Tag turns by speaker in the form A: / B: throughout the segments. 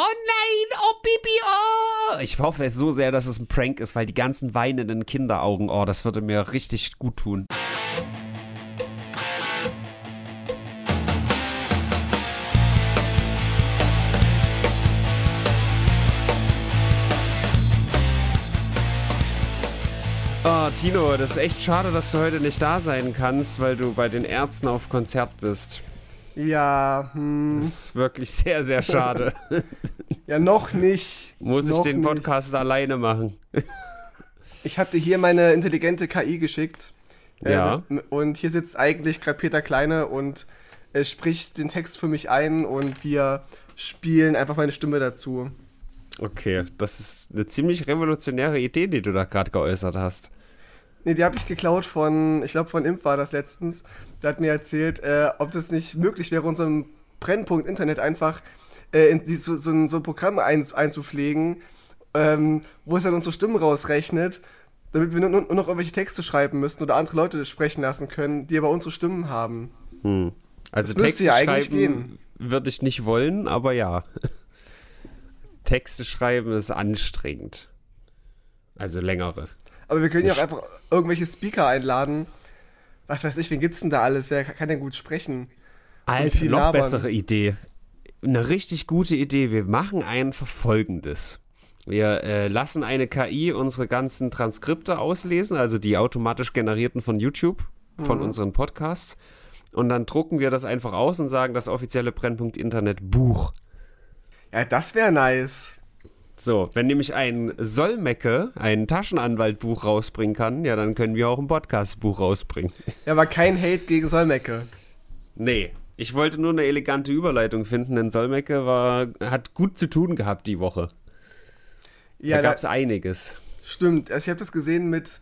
A: nein, oh Bibi, oh. Ich hoffe es so sehr, dass es ein Prank ist, weil die ganzen weinenden Kinderaugen, oh, das würde mir richtig gut tun. Oh, Tino, das ist echt schade, dass du heute nicht da sein kannst, weil du bei den Ärzten auf Konzert bist.
B: Ja, hm.
A: Das ist wirklich sehr, sehr schade.
B: ja, noch nicht.
A: Muss
B: noch
A: ich den Podcast nicht. alleine machen?
B: ich hatte hier meine intelligente KI geschickt.
A: Ja.
B: Äh, und hier sitzt eigentlich gerade Peter Kleine und er spricht den Text für mich ein und wir spielen einfach meine Stimme dazu.
A: Okay, das ist eine ziemlich revolutionäre Idee, die du da gerade geäußert hast.
B: Nee, die habe ich geklaut von, ich glaube von Imp war das letztens. Der hat mir erzählt, äh, ob das nicht möglich wäre, unserem Brennpunkt Internet einfach äh, in die, so, so, ein, so, ein, Programm ein, einzupflegen, ähm, wo es dann unsere Stimmen rausrechnet, damit wir nur, nur, noch irgendwelche Texte schreiben müssen oder andere Leute sprechen lassen können, die aber unsere Stimmen haben.
A: Hm. Also das Texte ja schreiben würde ich nicht wollen, aber ja. Texte schreiben ist anstrengend. Also längere.
B: Aber wir können ja auch einfach irgendwelche Speaker einladen. Was weiß ich, wen gibt's denn da alles? Wer kann denn gut sprechen?
A: Alter, noch labern. bessere Idee. Eine richtig gute Idee. Wir machen einfach folgendes. Wir äh, lassen eine KI unsere ganzen Transkripte auslesen, also die automatisch generierten von YouTube, von mhm. unseren Podcasts. Und dann drucken wir das einfach aus und sagen das offizielle Brennpunkt Internet Buch.
B: Ja, das wäre nice.
A: So, wenn nämlich ein Solmecke ein Taschenanwaltbuch rausbringen kann, ja, dann können wir auch ein Podcastbuch rausbringen.
B: Ja, aber kein Hate gegen Solmecke.
A: Nee, ich wollte nur eine elegante Überleitung finden, denn Solmecke war, hat gut zu tun gehabt die Woche. Ja, da gab es einiges.
B: Stimmt, also ich habe das gesehen mit,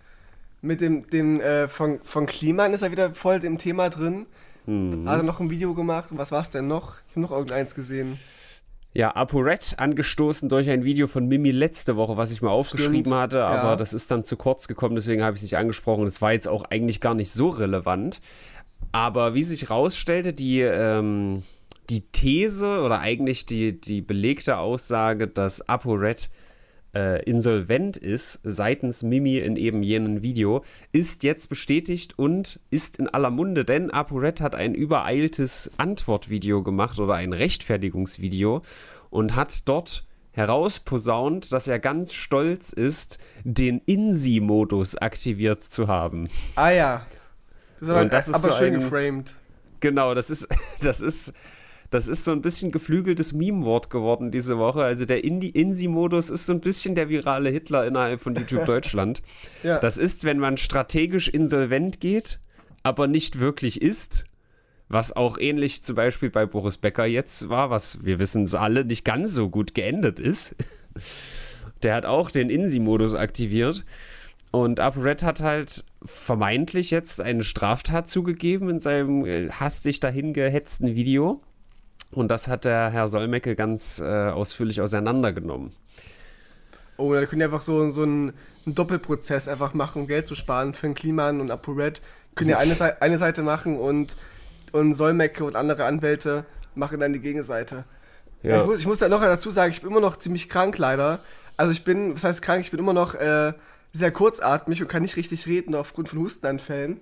B: mit dem, dem äh, von, von Kliman ist er wieder voll im Thema drin. Hm. Hat er noch ein Video gemacht was war es denn noch? Ich habe noch irgendeins gesehen.
A: Ja, ApoRed angestoßen durch ein Video von Mimi letzte Woche, was ich mal aufgeschrieben Stimmt, hatte, aber ja. das ist dann zu kurz gekommen, deswegen habe ich es nicht angesprochen. Das war jetzt auch eigentlich gar nicht so relevant. Aber wie sich rausstellte, die, ähm, die These oder eigentlich die, die belegte Aussage, dass ApoRed äh, insolvent ist, seitens Mimi in eben jenem Video, ist jetzt bestätigt und ist in aller Munde, denn ApoRed hat ein übereiltes Antwortvideo gemacht oder ein Rechtfertigungsvideo und hat dort herausposaunt, dass er ganz stolz ist, den INSI-Modus aktiviert zu haben.
B: Ah ja. Das ist aber, das ist aber so schön ein, geframed.
A: Genau, das ist, das ist das ist so ein bisschen geflügeltes Meme-Wort geworden diese Woche. Also der INSI-Modus ist so ein bisschen der virale Hitler innerhalb von YouTube Deutschland. ja. Das ist, wenn man strategisch insolvent geht, aber nicht wirklich ist. Was auch ähnlich zum Beispiel bei Boris Becker jetzt war, was wir wissen es alle nicht ganz so gut geendet ist. Der hat auch den INSI-Modus aktiviert. Und UpRed hat halt vermeintlich jetzt eine Straftat zugegeben in seinem äh, hastig dahin gehetzten Video. Und das hat der Herr Solmecke ganz äh, ausführlich auseinandergenommen.
B: Oh, da können die einfach so, so einen, einen, Doppelprozess einfach machen, um Geld zu sparen für den Kliman und ApoRed. Können ja eine, eine Seite machen und, und Solmecke und andere Anwälte machen dann die Gegenseite. Ja. Ich, muss, ich muss da noch dazu sagen, ich bin immer noch ziemlich krank leider. Also ich bin, was heißt krank, ich bin immer noch äh, sehr kurzatmig und kann nicht richtig reden aufgrund von Hustenanfällen.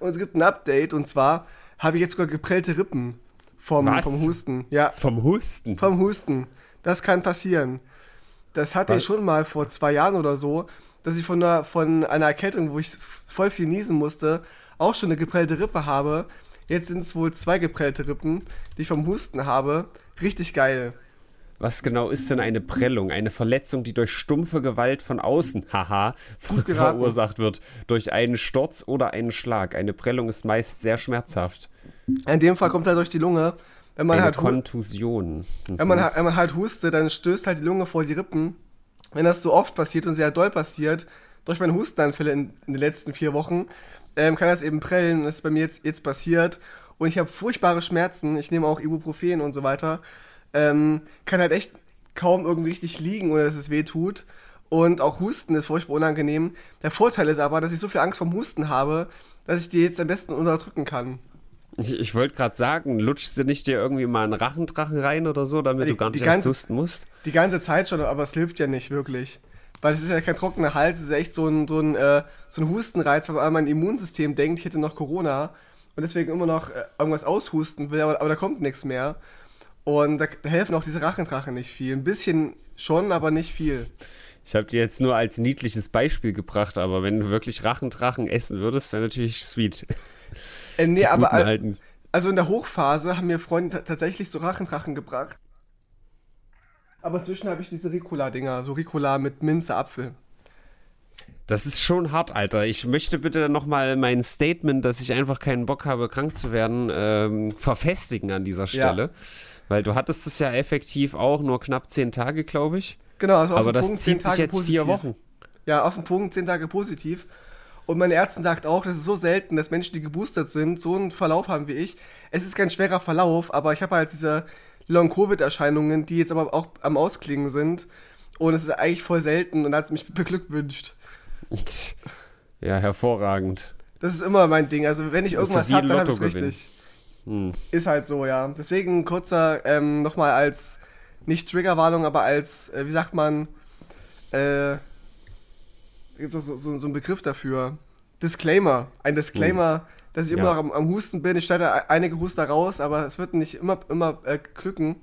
B: Und es gibt ein Update und zwar habe ich jetzt sogar geprellte Rippen vom, vom Husten.
A: Ja. Vom Husten?
B: Vom Husten. Das kann passieren. Das hatte Was? ich schon mal vor zwei Jahren oder so, dass ich von einer, von einer Erkältung, wo ich voll viel niesen musste, auch schon eine geprellte Rippe habe. Jetzt sind es wohl zwei geprellte Rippen, die ich vom Husten habe. Richtig geil.
A: Was genau ist denn eine Prellung? Eine Verletzung, die durch stumpfe Gewalt von außen, haha, verursacht wird. Durch einen Sturz oder einen Schlag. Eine Prellung ist meist sehr schmerzhaft.
B: In dem Fall kommt es halt durch die Lunge.
A: Wenn man eine halt Kontusion.
B: Mhm. Wenn, man, wenn man halt hustet, dann stößt halt die Lunge vor die Rippen. Wenn das so oft passiert und sehr doll passiert, durch meine Hustenanfälle in, in den letzten vier Wochen, ähm, kann das eben prellen. Das ist bei mir jetzt, jetzt passiert. Und ich habe furchtbare Schmerzen. Ich nehme auch Ibuprofen und so weiter ähm, kann halt echt kaum irgendwie richtig liegen, ohne dass es weh tut. Und auch Husten ist furchtbar unangenehm. Der Vorteil ist aber, dass ich so viel Angst vom Husten habe, dass ich die jetzt am besten unterdrücken kann.
A: Ich, ich wollte gerade sagen, lutschst du nicht dir irgendwie mal einen Rachendrachen rein oder so, damit die, du gar nicht erst husten musst?
B: Die ganze Zeit schon, aber es hilft ja nicht wirklich. Weil es ist ja kein trockener Hals, es ist echt so ein, so ein, äh, so ein Hustenreiz, weil mein Immunsystem denkt, ich hätte noch Corona und deswegen immer noch äh, irgendwas aushusten will, aber, aber da kommt nichts mehr. Und da, da, helfen auch diese Rachendrachen nicht viel. Ein bisschen schon, aber nicht viel.
A: Ich habe dir jetzt nur als niedliches Beispiel gebracht, aber wenn du wirklich Rachendrachen essen würdest, wäre natürlich sweet.
B: Äh, nee, aber alten. also in der Hochphase haben mir Freunde tatsächlich so Rachendrachen gebracht. Aber inzwischen habe ich diese Ricola-Dinger, so Ricola mit Minze, Apfel.
A: Das ist schon hart, Alter. Ich möchte bitte nochmal mein Statement, dass ich einfach keinen Bock habe, krank zu werden, ähm, verfestigen an dieser Stelle. Ja. Weil du hattest es ja effektiv auch nur knapp zehn Tage, glaube ich.
B: Genau, also
A: Aber das Punkt, zieht sich jetzt positiv. vier Wochen.
B: Ja, auf den Punkt zehn Tage positiv. Und meine Ärztin sagt auch, das ist so selten, dass Menschen, die geboostert sind, so einen Verlauf haben wie ich. Es ist kein schwerer Verlauf, aber ich habe halt diese Long-Covid-Erscheinungen, die jetzt aber auch am Ausklingen sind. Und es ist eigentlich voll selten und hat es mich beglückwünscht.
A: Ja, hervorragend.
B: Das ist immer mein Ding. Also wenn ich irgendwas habe, dann habe ich es richtig. Hm. Ist halt so, ja. Deswegen kurzer, ähm, nochmal als, nicht Triggerwarnung, aber als, äh, wie sagt man, äh, gibt es so, so, so einen Begriff dafür. Disclaimer. Ein Disclaimer, hm. dass ich immer ja. noch am, am, Husten bin. Ich schneide einige Huster raus, aber es wird nicht immer, immer äh, glücken.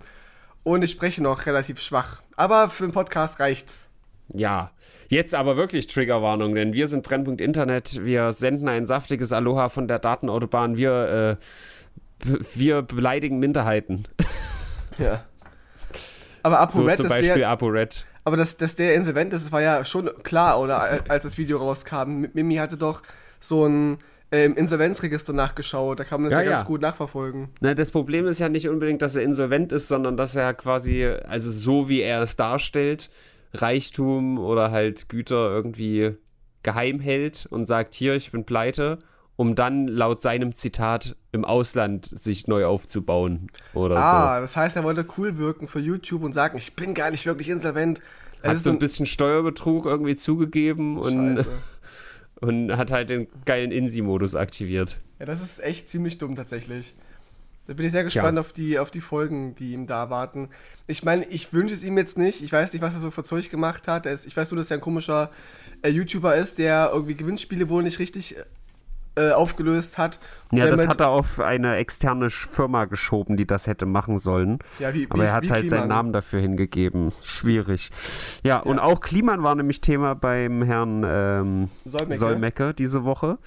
B: Und ich spreche noch relativ schwach. Aber für den Podcast reicht's.
A: Ja, jetzt aber wirklich Triggerwarnung, denn wir sind Brennpunkt Internet. Wir senden ein saftiges Aloha von der Datenautobahn. Wir, äh, wir beleidigen Minderheiten.
B: Ja. Aber ApoRed
A: so, zum Beispiel ApoRed.
B: Aber dass, dass der insolvent ist, war ja schon klar, oder als das Video rauskam. Mimi hatte doch so ein ähm, Insolvenzregister nachgeschaut. Da kann man das ja, ja ganz ja. gut nachverfolgen.
A: Na, das Problem ist ja nicht unbedingt, dass er insolvent ist, sondern dass er quasi, also so wie er es darstellt, Reichtum oder halt Güter irgendwie geheim hält und sagt, hier, ich bin pleite, um dann laut seinem Zitat im Ausland sich neu aufzubauen oder ah, so. Ah,
B: das heißt, er wollte cool wirken für YouTube und sagen, ich bin gar nicht wirklich insolvent.
A: Es hat so ein bisschen Steuerbetrug irgendwie zugegeben und, und hat halt den geilen Insi-Modus aktiviert.
B: Ja, das ist echt ziemlich dumm tatsächlich. Da bin ich sehr gespannt auf die, auf die Folgen, die ihm da warten. Ich meine, ich wünsche es ihm jetzt nicht. Ich weiß nicht, was er so für Zeug gemacht hat. Ist, ich weiß nur, dass er ein komischer äh, YouTuber ist, der irgendwie Gewinnspiele wohl nicht richtig äh, aufgelöst hat.
A: Ja, das hat er auf eine externe Firma geschoben, die das hätte machen sollen. Ja, wie, Aber wie, er hat halt Kliman. seinen Namen dafür hingegeben. Schwierig. Ja, ja, und auch Kliman war nämlich Thema beim Herrn ähm, Solmecke. Solmecke diese Woche.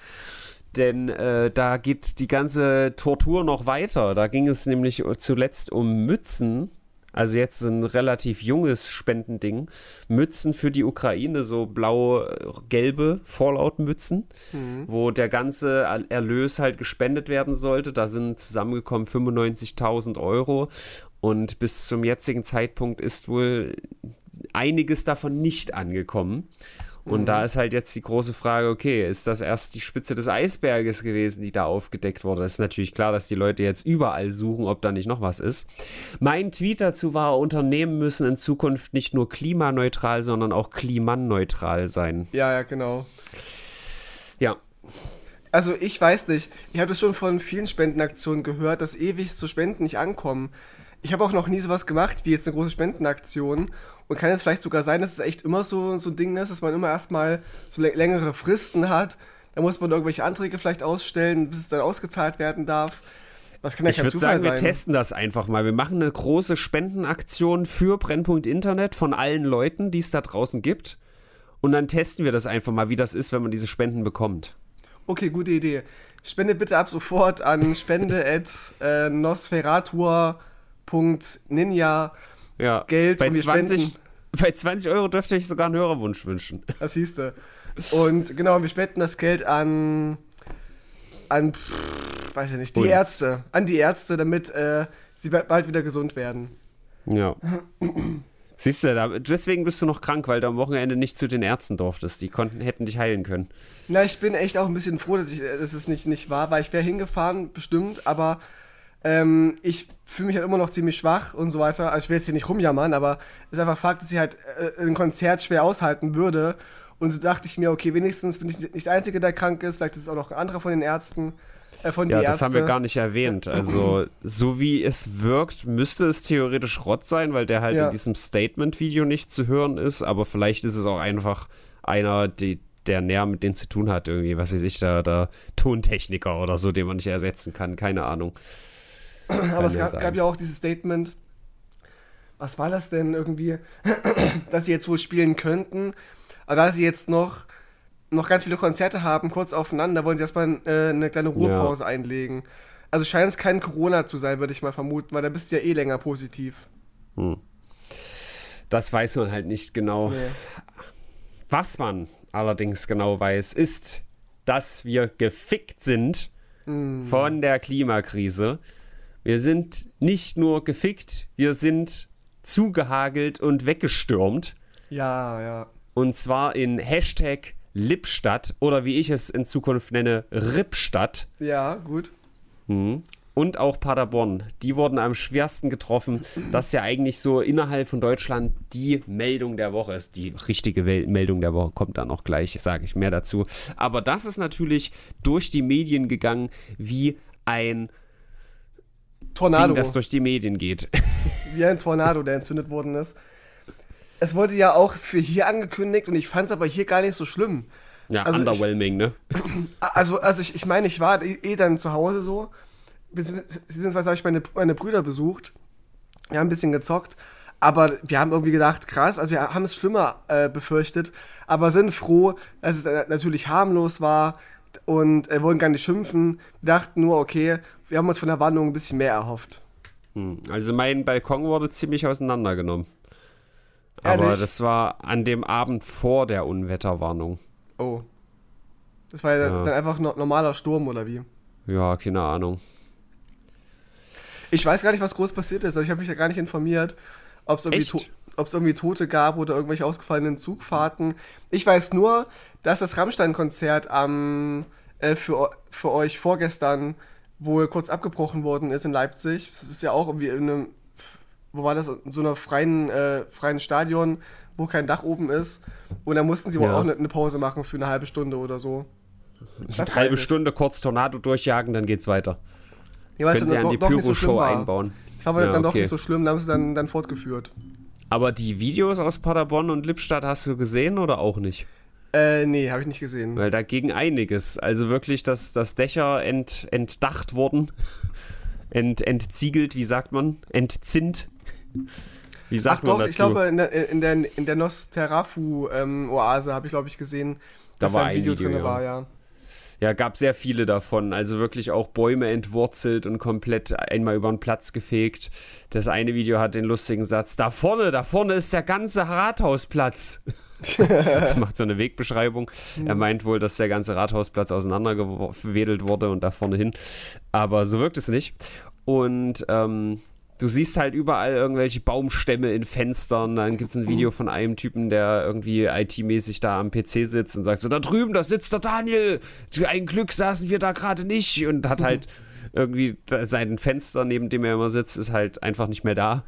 A: Denn äh, da geht die ganze Tortur noch weiter. Da ging es nämlich zuletzt um Mützen. Also jetzt ein relativ junges Spendending. Mützen für die Ukraine, so blau-gelbe Fallout-Mützen, mhm. wo der ganze Erlös halt gespendet werden sollte. Da sind zusammengekommen 95.000 Euro. Und bis zum jetzigen Zeitpunkt ist wohl einiges davon nicht angekommen. Und mhm. da ist halt jetzt die große Frage, okay, ist das erst die Spitze des Eisberges gewesen, die da aufgedeckt wurde? Es ist natürlich klar, dass die Leute jetzt überall suchen, ob da nicht noch was ist. Mein Tweet dazu war, Unternehmen müssen in Zukunft nicht nur klimaneutral, sondern auch klimaneutral sein.
B: Ja, ja, genau.
A: Ja.
B: Also ich weiß nicht, ich habe das schon von vielen Spendenaktionen gehört, dass ewig so Spenden nicht ankommen. Ich habe auch noch nie sowas gemacht wie jetzt eine große Spendenaktion und kann es vielleicht sogar sein, dass es echt immer so, so ein Ding ist, dass man immer erstmal so längere Fristen hat. Da muss man irgendwelche Anträge vielleicht ausstellen, bis es dann ausgezahlt werden darf.
A: Das kann ja ich würde sagen, sein. wir testen das einfach mal. Wir machen eine große Spendenaktion für Brennpunkt Internet von allen Leuten, die es da draußen gibt. Und dann testen wir das einfach mal, wie das ist, wenn man diese Spenden bekommt.
B: Okay, gute Idee. Spende bitte ab sofort an spende.nosferatur.ninja
A: ja.
B: Geld
A: bei und wir 20, spenden. Bei 20 Euro dürfte ich sogar einen Hörerwunsch wünschen.
B: Das hieß du. Und genau, wir spenden das Geld an, an, weiß ich nicht, die Uns. Ärzte. An die Ärzte, damit äh, sie bald wieder gesund werden.
A: Ja. Siehst du, deswegen bist du noch krank, weil du am Wochenende nicht zu den Ärzten durftest. Die konnten, hätten dich heilen können.
B: Na, ich bin echt auch ein bisschen froh, dass, ich, dass es nicht, nicht war, weil ich wäre hingefahren, bestimmt, aber ähm, ich fühle mich halt immer noch ziemlich schwach und so weiter. Also ich will jetzt hier nicht rumjammern, aber es ist einfach Fakt, dass ich halt äh, ein Konzert schwer aushalten würde. Und so dachte ich mir, okay, wenigstens bin ich nicht der Einzige, der krank ist, vielleicht ist es auch noch ein anderer von den Ärzten. Äh, von
A: ja, das haben wir gar nicht erwähnt. Also, so wie es wirkt, müsste es theoretisch Rott sein, weil der halt ja. in diesem Statement-Video nicht zu hören ist. Aber vielleicht ist es auch einfach einer, die, der näher mit denen zu tun hat, irgendwie, was weiß ich, der, der Tontechniker oder so, den man nicht ersetzen kann. Keine Ahnung.
B: Aber es gab, gab ja auch dieses Statement. Was war das denn irgendwie? dass sie jetzt wohl spielen könnten. Aber da sie jetzt noch noch ganz viele Konzerte haben, kurz aufeinander, wollen sie erstmal äh, eine kleine Ruhepause ja. einlegen. Also scheint es kein Corona zu sein, würde ich mal vermuten, weil da bist du ja eh länger positiv. Hm.
A: Das weiß man halt nicht genau. Nee. Was man allerdings genau weiß, ist, dass wir gefickt sind hm. von der Klimakrise. Wir sind nicht nur gefickt, wir sind zugehagelt und weggestürmt.
B: Ja, ja.
A: Und zwar in Hashtag Lippstadt oder wie ich es in Zukunft nenne, Rippstadt.
B: Ja, gut.
A: Mhm. Und auch Paderborn. Die wurden am schwersten getroffen. Das ist ja eigentlich so innerhalb von Deutschland die Meldung der Woche ist. Die richtige Meldung der Woche kommt dann auch gleich, sage ich mehr dazu. Aber das ist natürlich durch die Medien gegangen wie ein Tornado. Ding, das durch die Medien geht.
B: Wie ein Tornado, der entzündet worden ist es wurde ja auch für hier angekündigt und ich fand es aber hier gar nicht so schlimm.
A: Ja, also underwhelming,
B: ich,
A: ne?
B: Also, also ich, ich meine, ich war eh, eh dann zu Hause so, beziehungsweise habe ich meine, meine Brüder besucht. Wir haben ein bisschen gezockt, aber wir haben irgendwie gedacht, krass, also wir haben es schlimmer äh, befürchtet, aber sind froh, dass es natürlich harmlos war und äh, wollen gar nicht schimpfen. Wir dachten nur, okay, wir haben uns von der Warnung ein bisschen mehr erhofft.
A: Hm, also mein Balkon wurde ziemlich auseinandergenommen. Aber Ehrlich? das war an dem Abend vor der Unwetterwarnung.
B: Oh. Das war ja, dann einfach no normaler Sturm oder wie?
A: Ja, keine Ahnung.
B: Ich weiß gar nicht, was groß passiert ist. Also ich habe mich da gar nicht informiert, ob es irgendwie, irgendwie, Tote gab oder irgendwelche ausgefallenen Zugfahrten. Ich weiß nur, dass das Rammstein-Konzert am äh, für, für euch vorgestern wohl kurz abgebrochen worden ist in Leipzig. Das ist ja auch irgendwie in einem wo war das, in so einer freien, äh, freien Stadion, wo kein Dach oben ist. Und da mussten sie wohl auch eine, Pause machen für eine halbe Stunde oder so.
A: eine halbe Stunde kurz Tornado durchjagen, dann geht's weiter. Ja, Können sie an die Pyro-Show so einbauen.
B: War aber ja, dann okay. doch nicht so schlimm, da haben sie dann, dann fortgeführt.
A: Aber die Videos aus Paderborn und Lippstadt hast du gesehen oder auch nicht?
B: Äh, nee, habe ich nicht gesehen.
A: Weil da ging einiges. Also wirklich, dass, dass Dächer ent, entdacht wurden. Ent, entziegelt, wie sagt man? Entzinnt. Wie sagt Ach man doch, dazu?
B: ich glaube, in der, in der, in der Nosferatu-Oase ähm, habe ich, glaube ich, gesehen,
A: dass da, war ein Video, Video drin ja. war, ja. Ja, gab sehr viele davon. Also wirklich auch Bäume entwurzelt und komplett einmal über den Platz gefegt. Das eine Video hat den lustigen Satz: Da vorne, da vorne ist der ganze Rathausplatz. das macht so eine Wegbeschreibung. Er mhm. meint wohl, dass der ganze Rathausplatz auseinandergewedelt wurde und da vorne hin. Aber so wirkt es nicht. Und ähm, du siehst halt überall irgendwelche Baumstämme in Fenstern. Dann gibt es ein Video von einem Typen, der irgendwie IT-mäßig da am PC sitzt und sagt so, da drüben, da sitzt der Daniel. Ein Glück saßen wir da gerade nicht. Und hat halt irgendwie sein Fenster, neben dem er immer sitzt, ist halt einfach nicht mehr da.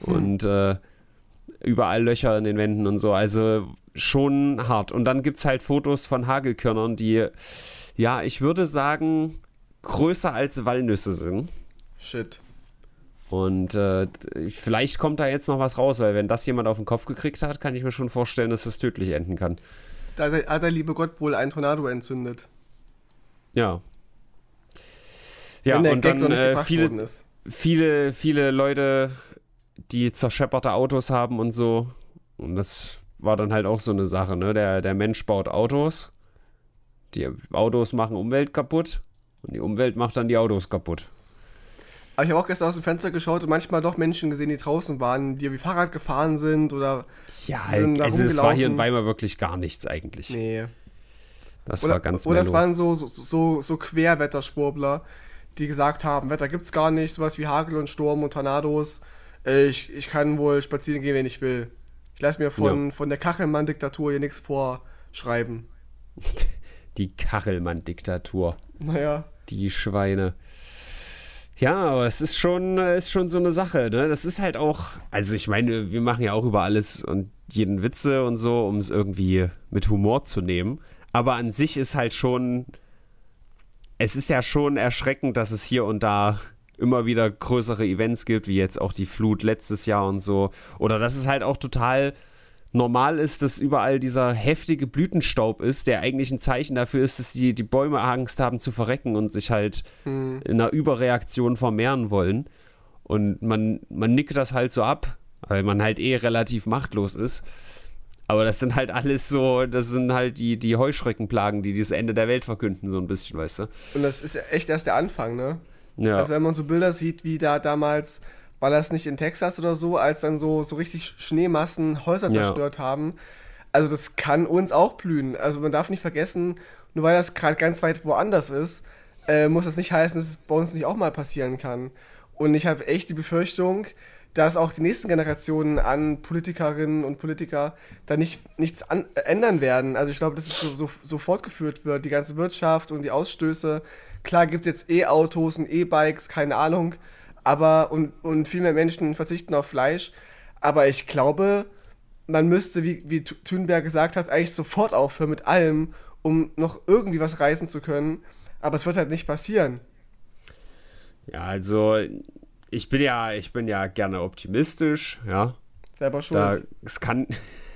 A: Und äh, überall Löcher in den Wänden und so. Also schon hart. Und dann gibt es halt Fotos von Hagelkörnern, die, ja, ich würde sagen, größer als Walnüsse sind.
B: Shit.
A: Und äh, vielleicht kommt da jetzt noch was raus, weil wenn das jemand auf den Kopf gekriegt hat, kann ich mir schon vorstellen, dass das tödlich enden kann.
B: Da hat der liebe Gott wohl ein Tornado entzündet.
A: Ja. Ja, und dann äh, viele, viele, viele Leute, die zerschepperte Autos haben und so. Und das war dann halt auch so eine Sache, ne? Der, der Mensch baut Autos. Die Autos machen Umwelt kaputt. Und die Umwelt macht dann die Autos kaputt.
B: Aber ich habe auch gestern aus dem Fenster geschaut und manchmal doch Menschen gesehen, die draußen waren, die wie Fahrrad gefahren sind oder.
A: Ja, sind also es war hier in Weimar wirklich gar nichts eigentlich.
B: Nee.
A: Das
B: oder,
A: war ganz
B: Oder es waren so, so, so, so Querwetterschwurbler, die gesagt haben: Wetter gibt's gar nicht, sowas wie Hagel und Sturm und Tornados. Ich, ich kann wohl spazieren gehen, wenn ich will. Ich lasse mir von, ja. von der Kachelmann-Diktatur hier nichts vorschreiben.
A: Die Kachelmann-Diktatur.
B: Naja.
A: Die Schweine. Ja, aber es ist schon, ist schon so eine Sache, ne? Das ist halt auch, also ich meine, wir machen ja auch über alles und jeden Witze und so, um es irgendwie mit Humor zu nehmen. Aber an sich ist halt schon es ist ja schon erschreckend, dass es hier und da immer wieder größere Events gibt, wie jetzt auch die Flut letztes Jahr und so. Oder dass es halt auch total normal ist, dass überall dieser heftige Blütenstaub ist, der eigentlich ein Zeichen dafür ist, dass die, die Bäume Angst haben zu verrecken und sich halt mhm. in einer Überreaktion vermehren wollen. Und man, man nickt das halt so ab, weil man halt eh relativ machtlos ist. Aber das sind halt alles so, das sind halt die, die Heuschreckenplagen, die das Ende der Welt verkünden, so ein bisschen, weißt du?
B: Und das ist echt erst der Anfang, ne? Ja. Also wenn man so Bilder sieht, wie da damals war das nicht in Texas oder so, als dann so, so richtig Schneemassen Häuser zerstört ja. haben. Also das kann uns auch blühen. Also man darf nicht vergessen, nur weil das gerade ganz weit woanders ist, äh, muss das nicht heißen, dass es bei uns nicht auch mal passieren kann. Und ich habe echt die Befürchtung, dass auch die nächsten Generationen an Politikerinnen und Politiker da nicht, nichts an, äh, ändern werden. Also ich glaube, dass es so, so, so, fortgeführt wird, die ganze Wirtschaft und die Ausstöße. Klar gibt es jetzt E-Autos und E-Bikes, keine Ahnung aber und, und viel mehr Menschen verzichten auf Fleisch. Aber ich glaube, man müsste, wie, wie Thunberg gesagt hat, eigentlich sofort aufhören mit allem, um noch irgendwie was reißen zu können. Aber es wird halt nicht passieren.
A: Ja, also ich bin ja, ich bin ja gerne optimistisch, ja.
B: Selber schon. Da,
A: es kann.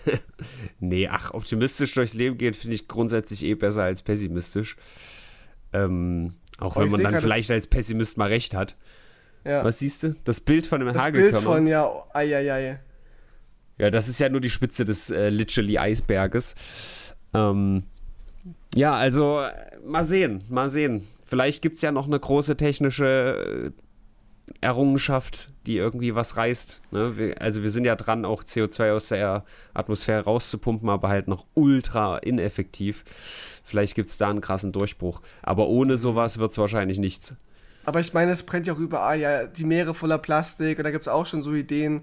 A: nee, ach, optimistisch durchs Leben gehen, finde ich grundsätzlich eh besser als pessimistisch. Ähm, auch wenn man dann vielleicht als Pessimist mal recht hat. Ja. Was siehst du? Das Bild von dem das Hagelkörner. Das Bild
B: von, ja, ei, ei, ei.
A: Ja, das ist ja nur die Spitze des äh, literally Eisberges. Ähm, ja, also mal sehen, mal sehen. Vielleicht gibt es ja noch eine große technische äh, Errungenschaft, die irgendwie was reißt. Ne? Also wir sind ja dran, auch CO2 aus der Atmosphäre rauszupumpen, aber halt noch ultra ineffektiv. Vielleicht gibt es da einen krassen Durchbruch. Aber ohne sowas wird es wahrscheinlich nichts.
B: Aber ich meine, es brennt ja auch überall, ja, die Meere voller Plastik und da gibt es auch schon so Ideen,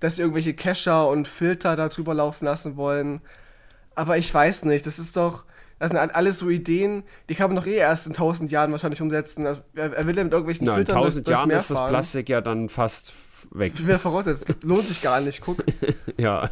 B: dass irgendwelche Cacher und Filter da drüber laufen lassen wollen. Aber ich weiß nicht, das ist doch, das sind alles so Ideen, die kann man doch eh erst in tausend Jahren wahrscheinlich umsetzen. Also, er, will ja mit irgendwelchen
A: Nein, Filtern in tausend Jahren ist das Plastik ja dann fast weg.
B: Wer verrottet, lohnt sich gar nicht, guck.
A: ja.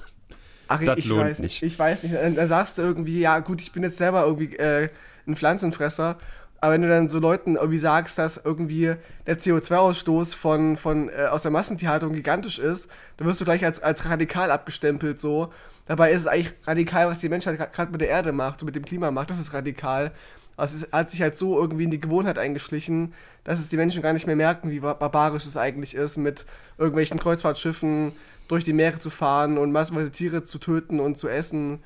B: Ach, das ich, lohnt weiß, nicht. Ich weiß nicht. Dann, dann sagst du irgendwie, ja gut, ich bin jetzt selber irgendwie äh, ein Pflanzenfresser aber wenn du dann so Leuten irgendwie sagst, dass irgendwie der CO2-Ausstoß von, von, äh, aus der Massentierhaltung gigantisch ist, dann wirst du gleich als, als radikal abgestempelt so. Dabei ist es eigentlich radikal, was die Menschheit gerade mit der Erde macht und mit dem Klima macht. Das ist radikal. Also es hat sich halt so irgendwie in die Gewohnheit eingeschlichen, dass es die Menschen gar nicht mehr merken, wie barbarisch es eigentlich ist, mit irgendwelchen Kreuzfahrtschiffen durch die Meere zu fahren und massenweise Tiere zu töten und zu essen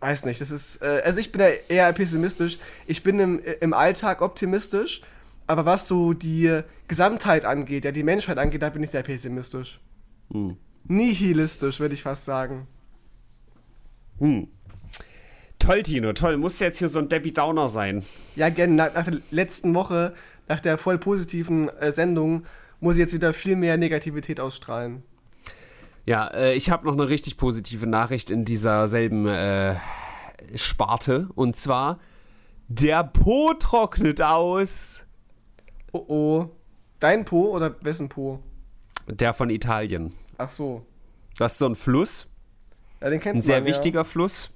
B: weiß nicht, das ist, äh, also ich bin da eher pessimistisch. Ich bin im, im Alltag optimistisch, aber was so die Gesamtheit angeht, ja, die Menschheit angeht, da bin ich sehr pessimistisch. Hm. Nihilistisch, würde ich fast sagen.
A: Hm. Toll, Tino, toll. Muss jetzt hier so ein Debbie Downer sein.
B: Ja, gerne. Nach, nach, der letzten Woche, nach der voll positiven äh, Sendung, muss ich jetzt wieder viel mehr Negativität ausstrahlen.
A: Ja, äh, ich habe noch eine richtig positive Nachricht in dieser selben äh, Sparte. Und zwar, der Po trocknet aus.
B: Oh oh. Dein Po oder wessen Po?
A: Der von Italien.
B: Ach so.
A: Das ist so ein Fluss.
B: Ja, den kennt
A: Ein sehr
B: man,
A: wichtiger ja. Fluss.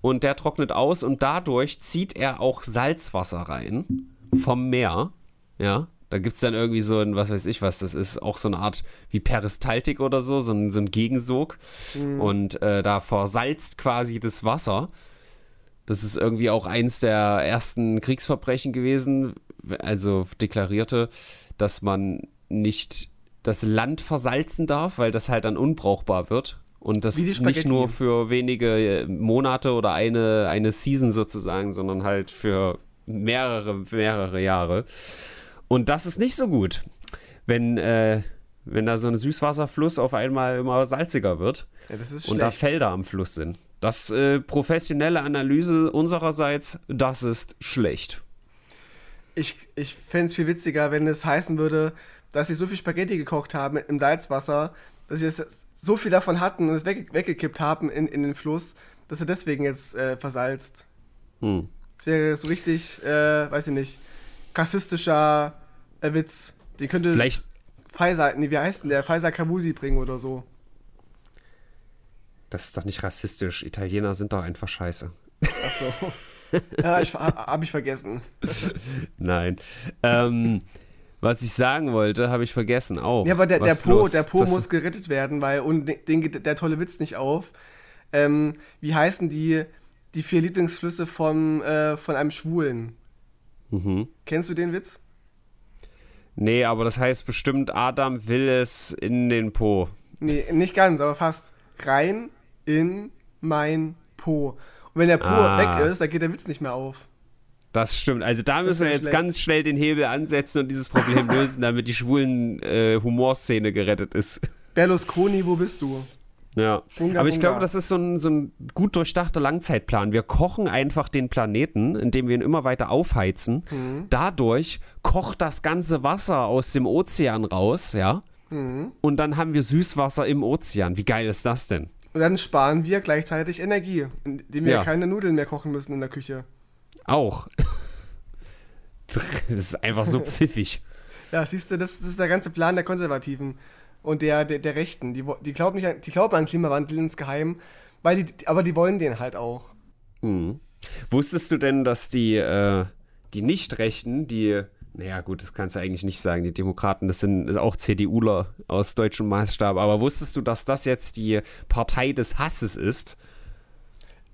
A: Und der trocknet aus und dadurch zieht er auch Salzwasser rein vom Meer. Ja. Da gibt es dann irgendwie so ein, was weiß ich was, das ist auch so eine Art wie Peristaltik oder so, so ein, so ein Gegensog. Mhm. Und äh, da versalzt quasi das Wasser. Das ist irgendwie auch eins der ersten Kriegsverbrechen gewesen, also deklarierte, dass man nicht das Land versalzen darf, weil das halt dann unbrauchbar wird. Und das nicht nur für wenige Monate oder eine, eine Season sozusagen, sondern halt für mehrere, mehrere Jahre. Und das ist nicht so gut, wenn, äh, wenn da so ein Süßwasserfluss auf einmal immer salziger wird
B: ja,
A: und da Felder am Fluss sind. Das äh, professionelle Analyse unsererseits, das ist schlecht.
B: Ich, ich fände es viel witziger, wenn es heißen würde, dass sie so viel Spaghetti gekocht haben im Salzwasser, dass sie so viel davon hatten und es wegge weggekippt haben in, in den Fluss, dass er deswegen jetzt äh, versalzt. Hm. Das wäre so richtig, äh, weiß ich nicht, rassistischer äh, Witz. Die könnte
A: Vielleicht.
B: Pfizer, nee, wie heißt denn der? Pfizer Kamusi bringen oder so.
A: Das ist doch nicht rassistisch. Italiener sind doch einfach scheiße.
B: Ach so. ja, ich, habe ich vergessen.
A: Nein. Ähm, was ich sagen wollte, habe ich vergessen auch.
B: Ja, aber der, der Po, der Po muss gerettet werden, weil und den geht der tolle Witz nicht auf. Ähm, wie heißen die, die vier Lieblingsflüsse vom, äh, von einem Schwulen? Mhm. Kennst du den Witz?
A: Nee, aber das heißt bestimmt, Adam will es in den Po.
B: Nee, nicht ganz, aber fast. Rein in mein Po. Und wenn der Po ah. weg ist, dann geht der Witz nicht mehr auf.
A: Das stimmt. Also da müssen wir jetzt schlecht. ganz schnell den Hebel ansetzen und dieses Problem lösen, damit die schwulen äh, Humorszene gerettet ist.
B: Berlusconi, wo bist du?
A: Ja, Bunga, aber ich glaube, das ist so ein, so ein gut durchdachter Langzeitplan. Wir kochen einfach den Planeten, indem wir ihn immer weiter aufheizen. Mhm. Dadurch kocht das ganze Wasser aus dem Ozean raus, ja. Mhm. Und dann haben wir Süßwasser im Ozean. Wie geil ist das denn?
B: Und dann sparen wir gleichzeitig Energie, indem wir ja. keine Nudeln mehr kochen müssen in der Küche.
A: Auch. Das ist einfach so pfiffig.
B: ja, siehst du, das, das ist der ganze Plan der Konservativen und der, der, der Rechten. Die, die, glauben nicht an, die glauben an Klimawandel insgeheim, weil die, aber die wollen den halt auch.
A: Mhm. Wusstest du denn, dass die, äh, die Nicht-Rechten, die, naja gut, das kannst du eigentlich nicht sagen, die Demokraten, das sind auch CDUler aus deutschem Maßstab, aber wusstest du, dass das jetzt die Partei des Hasses ist?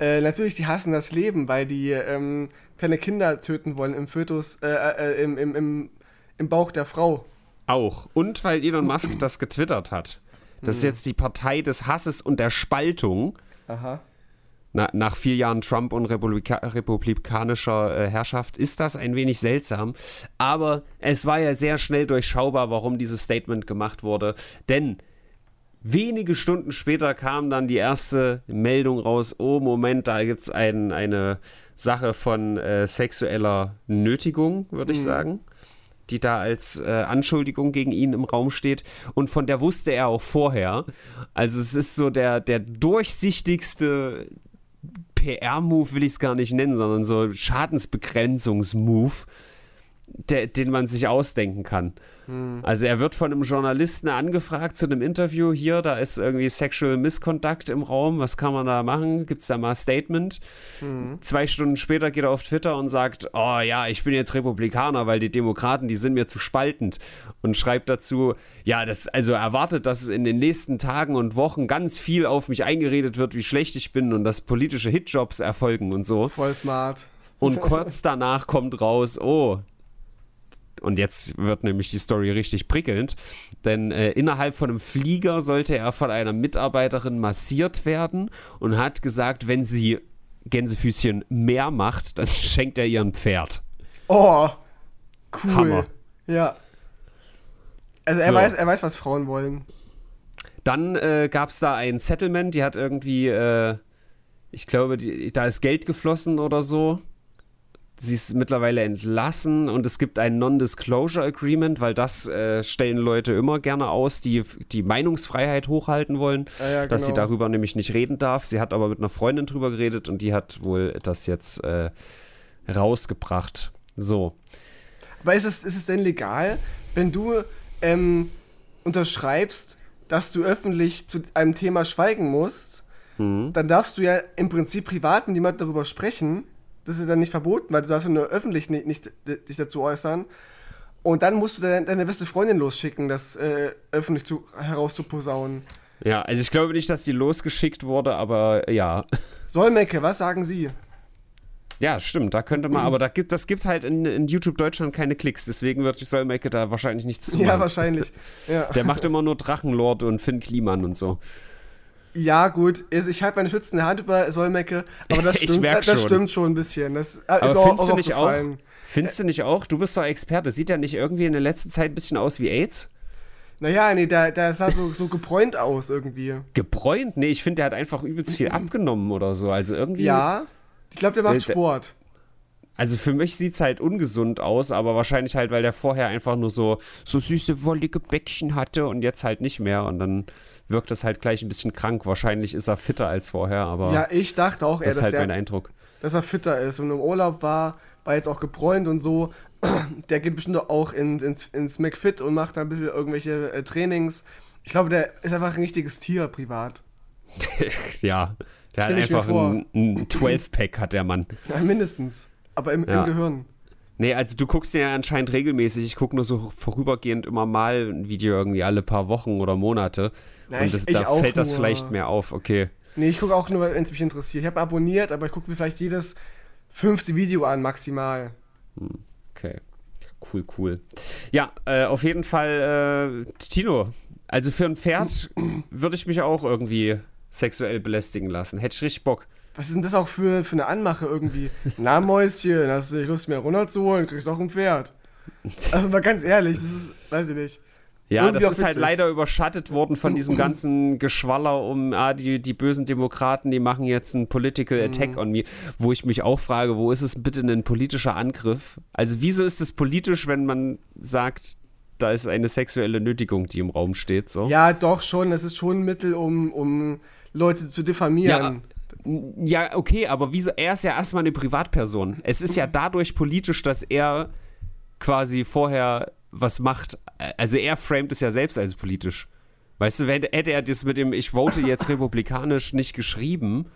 B: Äh, natürlich, die hassen das Leben, weil die ähm, kleine Kinder töten wollen im Fötus, äh, äh, im, im, im, im Bauch der Frau.
A: Auch. Und weil Elon Musk das getwittert hat. Das ist hm. jetzt die Partei des Hasses und der Spaltung. Aha. Na, nach vier Jahren Trump und Republika republikanischer äh, Herrschaft ist das ein wenig seltsam. Aber es war ja sehr schnell durchschaubar, warum dieses Statement gemacht wurde. Denn wenige Stunden später kam dann die erste Meldung raus: Oh, Moment, da gibt es ein, eine Sache von äh, sexueller Nötigung, würde ich mhm. sagen die da als äh, Anschuldigung gegen ihn im Raum steht. Und von der wusste er auch vorher. Also es ist so der, der durchsichtigste PR-Move, will ich es gar nicht nennen, sondern so Schadensbegrenzungs-Move, den man sich ausdenken kann. Hm. Also er wird von einem Journalisten angefragt zu einem Interview hier, da ist irgendwie Sexual Misconduct im Raum, was kann man da machen? Gibt es da mal ein Statement? Hm. Zwei Stunden später geht er auf Twitter und sagt, oh ja, ich bin jetzt Republikaner, weil die Demokraten, die sind mir zu spaltend und schreibt dazu, ja, das also erwartet, dass es in den nächsten Tagen und Wochen ganz viel auf mich eingeredet wird, wie schlecht ich bin und dass politische Hitjobs erfolgen und so.
B: Voll smart.
A: Und kurz danach kommt raus, oh, und jetzt wird nämlich die Story richtig prickelnd, denn äh, innerhalb von einem Flieger sollte er von einer Mitarbeiterin massiert werden und hat gesagt, wenn sie Gänsefüßchen mehr macht, dann schenkt er ihr ein Pferd.
B: Oh, cool. Hammer. Ja. Also er, so. weiß, er weiß, was Frauen wollen.
A: Dann äh, gab es da ein Settlement, die hat irgendwie, äh, ich glaube, die, da ist Geld geflossen oder so sie ist mittlerweile entlassen und es gibt ein Non-Disclosure Agreement, weil das äh, stellen Leute immer gerne aus, die die Meinungsfreiheit hochhalten wollen, ja, ja, dass sie genau. darüber nämlich nicht reden darf. Sie hat aber mit einer Freundin drüber geredet und die hat wohl das jetzt äh, rausgebracht. So.
B: Aber ist es, ist es denn legal, wenn du ähm, unterschreibst, dass du öffentlich zu einem Thema schweigen musst, mhm. dann darfst du ja im Prinzip privat mit jemandem darüber sprechen das ist dann nicht verboten, weil du darfst nur öffentlich nicht, nicht dich dazu äußern. Und dann musst du deine, deine beste Freundin losschicken, das äh, öffentlich zu, herauszuposaunen.
A: Ja, also ich glaube nicht, dass die losgeschickt wurde, aber ja.
B: Solmecke, was sagen Sie?
A: Ja, stimmt, da könnte man, aber da gibt, das gibt halt in, in YouTube Deutschland keine Klicks, deswegen wird Solmecke da wahrscheinlich nichts zu
B: machen. Ja, wahrscheinlich. Ja.
A: Der macht immer nur Drachenlord und Finn Kliman und so.
B: Ja, gut, ich halte meine schützende Hand über Solmecke, aber das stimmt, das schon. stimmt schon ein bisschen. Das
A: aber ist mir findest auch, du nicht auch? Findest du nicht auch? Du bist doch Experte. Sieht ja nicht irgendwie in der letzten Zeit ein bisschen aus wie AIDS?
B: Naja, nee, der, der sah so, so gebräunt aus irgendwie.
A: Gebräunt? Nee, ich finde, der hat einfach übelst viel abgenommen oder so. Also irgendwie.
B: Ja, ich glaube, der macht Sport.
A: Also für mich sieht es halt ungesund aus, aber wahrscheinlich halt, weil der vorher einfach nur so, so süße, wollige Bäckchen hatte und jetzt halt nicht mehr. Und dann wirkt das halt gleich ein bisschen krank. Wahrscheinlich ist er fitter als vorher, aber.
B: Ja, ich dachte auch,
A: das ist halt mein Eindruck.
B: Dass er fitter ist und im Urlaub war, war jetzt auch gebräunt und so. Der geht bestimmt auch in, ins, ins McFit und macht da ein bisschen irgendwelche äh, Trainings. Ich glaube, der ist einfach ein richtiges Tier privat.
A: ja, Der hat einfach ein, ein 12-Pack, hat der Mann.
B: Ja, mindestens. Aber im, ja. im Gehirn.
A: Nee, also du guckst ja anscheinend regelmäßig. Ich gucke nur so vorübergehend immer mal ein Video irgendwie alle paar Wochen oder Monate. Na, und das, ich, da fällt das vielleicht mehr auf, okay.
B: Nee, ich gucke auch nur, wenn es mich interessiert. Ich habe abonniert, aber ich gucke mir vielleicht jedes fünfte Video an, maximal.
A: Hm, okay. Cool, cool. Ja, äh, auf jeden Fall, äh, Tino, also für ein Pferd würde ich mich auch irgendwie sexuell belästigen lassen. Hätte ich richtig Bock.
B: Was ist denn das auch für, für eine Anmache irgendwie? Na, Mäuschen, hast du nicht Lust, mir runterzuholen? Kriegst auch ein Pferd. Also mal ganz ehrlich, das ist, weiß ich nicht.
A: Ja, Irgendwie das ist halt leider überschattet worden von diesem ganzen Geschwaller um, ah, die, die bösen Demokraten, die machen jetzt einen Political Attack mhm. on me, wo ich mich auch frage, wo ist es bitte ein politischer Angriff? Also wieso ist es politisch, wenn man sagt, da ist eine sexuelle Nötigung, die im Raum steht, so?
B: Ja, doch schon, es ist schon ein Mittel, um, um Leute zu diffamieren.
A: Ja, ja, okay, aber wieso? Er ist ja erstmal eine Privatperson. Es ist ja dadurch politisch, dass er quasi vorher was macht. Also er framet es ja selbst als politisch. Weißt du, hätte er das mit dem Ich vote jetzt republikanisch nicht geschrieben,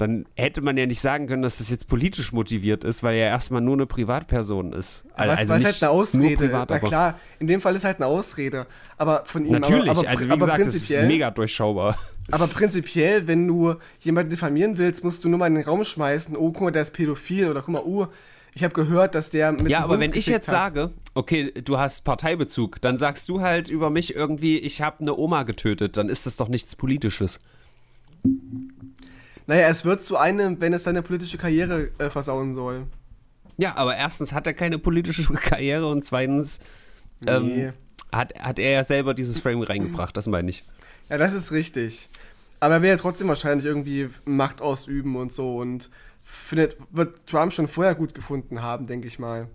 A: dann hätte man ja nicht sagen können, dass das jetzt politisch motiviert ist, weil er erstmal nur eine Privatperson ist.
B: Also, also nicht halt eine Ausrede. Privat, Na klar, in dem Fall ist halt eine Ausrede. Aber von ihm
A: Natürlich,
B: aber, aber,
A: also wie gesagt, das ist mega durchschaubar.
B: Aber prinzipiell, wenn du jemanden diffamieren willst, musst du nur mal in den Raum schmeißen, oh, guck mal, der ist pädophil oder guck mal, oh, ich habe gehört, dass der
A: mit Ja, aber wenn ich jetzt hat. sage, okay, du hast Parteibezug, dann sagst du halt über mich irgendwie, ich habe eine Oma getötet, dann ist das doch nichts Politisches.
B: Naja, es wird zu einem, wenn es seine politische Karriere äh, versauen soll.
A: Ja, aber erstens hat er keine politische Karriere und zweitens ähm, nee. hat, hat er ja selber dieses Frame reingebracht, das meine ich.
B: Ja, das ist richtig. Aber er will ja trotzdem wahrscheinlich irgendwie Macht ausüben und so und findet, wird Trump schon vorher gut gefunden haben, denke ich mal.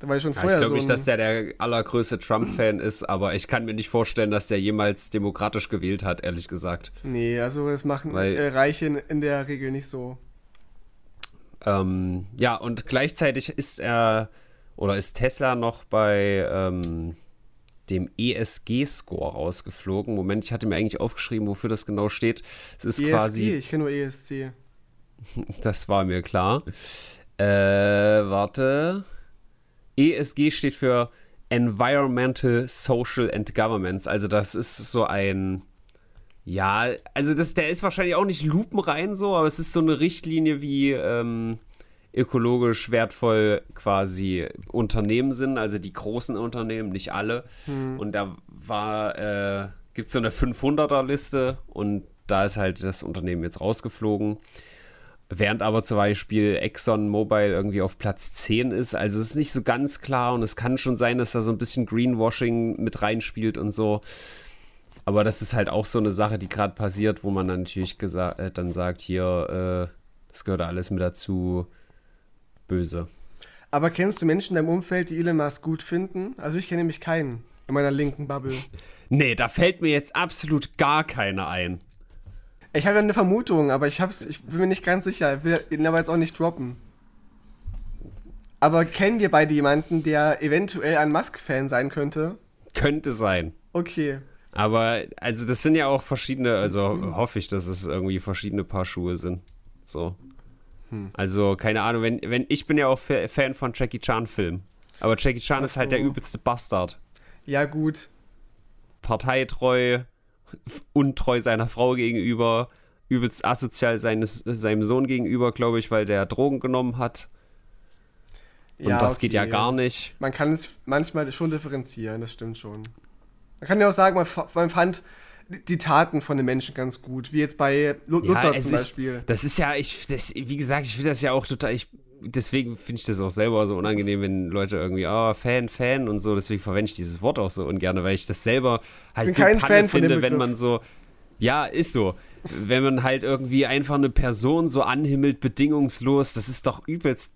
A: Da war ich schon vorher ja, ich glaube so nicht, dass der der allergrößte Trump-Fan ist, aber ich kann mir nicht vorstellen, dass der jemals demokratisch gewählt hat, ehrlich gesagt.
B: Nee, also das machen Weil, äh, Reiche in, in, der Regel nicht so.
A: Ähm, ja, und gleichzeitig ist er oder ist Tesla noch bei ähm, dem ESG-Score rausgeflogen. Moment, ich hatte mir eigentlich aufgeschrieben, wofür das genau steht. Es ist ESG, quasi.
B: Ich kenne nur ESC.
A: Das war mir klar. Äh, warte. ESG steht für Environmental, Social and Governments. Also das ist so ein, ja, also das, der ist wahrscheinlich auch nicht lupenrein so, aber es ist so eine Richtlinie wie ähm, ökologisch wertvoll quasi Unternehmen sind, also die großen Unternehmen, nicht alle. Hm. Und da war, äh, gibt es so eine 500er-Liste und da ist halt das Unternehmen jetzt rausgeflogen. Während aber zum Beispiel Exxon Mobil irgendwie auf Platz 10 ist. Also es ist nicht so ganz klar und es kann schon sein, dass da so ein bisschen Greenwashing mit reinspielt und so. Aber das ist halt auch so eine Sache, die gerade passiert, wo man dann natürlich äh, dann sagt, hier, äh, das gehört alles mit dazu, böse.
B: Aber kennst du Menschen in deinem Umfeld, die Elon Musk gut finden? Also ich kenne nämlich keinen in meiner linken Bubble.
A: nee, da fällt mir jetzt absolut gar keiner ein.
B: Ich habe eine Vermutung, aber ich, hab's, ich bin mir nicht ganz sicher. Ich will ihn aber jetzt auch nicht droppen. Aber kennen wir beide jemanden, der eventuell ein Musk-Fan sein könnte?
A: Könnte sein.
B: Okay.
A: Aber, also, das sind ja auch verschiedene, also hoffe ich, dass es irgendwie verschiedene Paar Schuhe sind. So. Hm. Also, keine Ahnung, wenn, wenn, ich bin ja auch Fan von Jackie Chan-Filmen. Aber Jackie Chan so. ist halt der übelste Bastard.
B: Ja, gut.
A: Parteitreu, untreu seiner Frau gegenüber, übelst asozial seines, seinem Sohn gegenüber, glaube ich, weil der Drogen genommen hat. Und ja, das okay. geht ja gar nicht.
B: Man kann es manchmal schon differenzieren, das stimmt schon. Man kann ja auch sagen, man, man fand die Taten von den Menschen ganz gut, wie jetzt bei Luther ja, zum Beispiel.
A: Ist, das ist ja, ich, das, wie gesagt, ich finde das ja auch total, ich deswegen finde ich das auch selber so unangenehm, wenn Leute irgendwie, oh, Fan, Fan und so, deswegen verwende ich dieses Wort auch so ungern, weil ich das selber halt so Panne Fan finde, wenn man so, ja, ist so. Wenn man halt irgendwie einfach eine Person so anhimmelt, bedingungslos, das ist doch übelst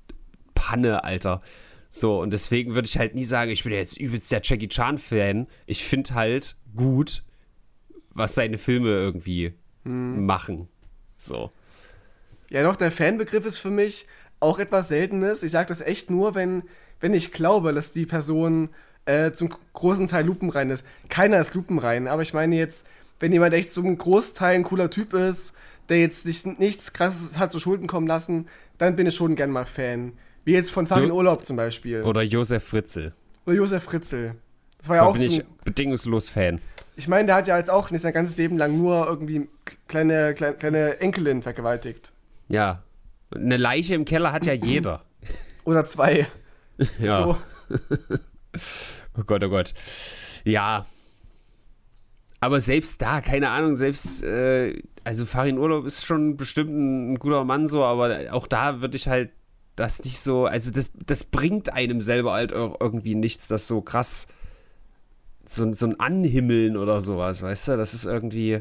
A: Panne, Alter. So, und deswegen würde ich halt nie sagen, ich bin ja jetzt übelst der Jackie Chan-Fan. Ich finde halt gut, was seine Filme irgendwie hm. machen. So.
B: Ja, doch, der Fanbegriff ist für mich auch etwas Seltenes. Ich sage das echt nur, wenn, wenn ich glaube, dass die Person äh, zum großen Teil lupenrein ist. Keiner ist lupenrein, aber ich meine jetzt, wenn jemand echt zum Großteil ein cooler Typ ist, der jetzt nicht, nichts krasses hat zu Schulden kommen lassen, dann bin ich schon gern mal Fan. Wie jetzt von Farin jo Urlaub zum Beispiel.
A: Oder Josef Fritzl.
B: Oder Josef Fritzl. Das war ja
A: da
B: auch
A: bin so ich bedingungslos Fan.
B: Ich meine, der hat ja jetzt auch nicht sein ganzes Leben lang nur irgendwie kleine, kleine, kleine Enkelin vergewaltigt.
A: Ja. Eine Leiche im Keller hat ja jeder.
B: Oder zwei.
A: ja. So. oh Gott, oh Gott. Ja. Aber selbst da, keine Ahnung, selbst, äh, also Farin Urlaub ist schon bestimmt ein, ein guter Mann so, aber auch da würde ich halt das nicht so, also das, das bringt einem selber halt irgendwie nichts, das so krass so, so ein Anhimmeln oder sowas, weißt du? Das ist irgendwie.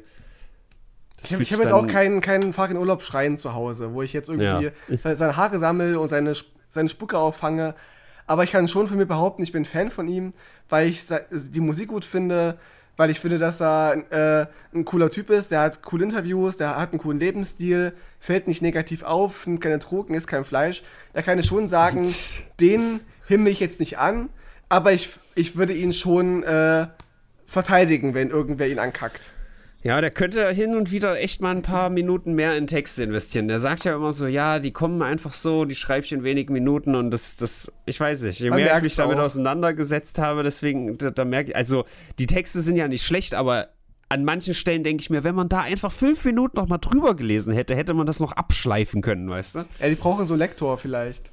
B: Ich habe hab jetzt auch keinen, keinen Farin Urlaub schreien zu Hause, wo ich jetzt irgendwie ja. seine Haare sammle und seine, seine Spucke auffange. Aber ich kann schon von mir behaupten, ich bin Fan von ihm, weil ich die Musik gut finde, weil ich finde, dass er äh, ein cooler Typ ist, der hat coole Interviews, der hat einen coolen Lebensstil, fällt nicht negativ auf, nimmt keine Drogen, isst kein Fleisch. Da kann ich schon sagen, den himmel ich jetzt nicht an, aber ich, ich würde ihn schon äh, verteidigen, wenn irgendwer ihn ankackt.
A: Ja, der könnte hin und wieder echt mal ein paar Minuten mehr in Texte investieren. Der sagt ja immer so, ja, die kommen einfach so, die schreibe ich in wenigen Minuten und das, das, ich weiß nicht, je Man mehr ich mich damit auch. auseinandergesetzt habe, deswegen, da, da merke ich, also die Texte sind ja nicht schlecht, aber an manchen Stellen denke ich mir, wenn man da einfach fünf Minuten noch mal drüber gelesen hätte, hätte man das noch abschleifen können, weißt du?
B: Ja, die brauchen so Lektor vielleicht.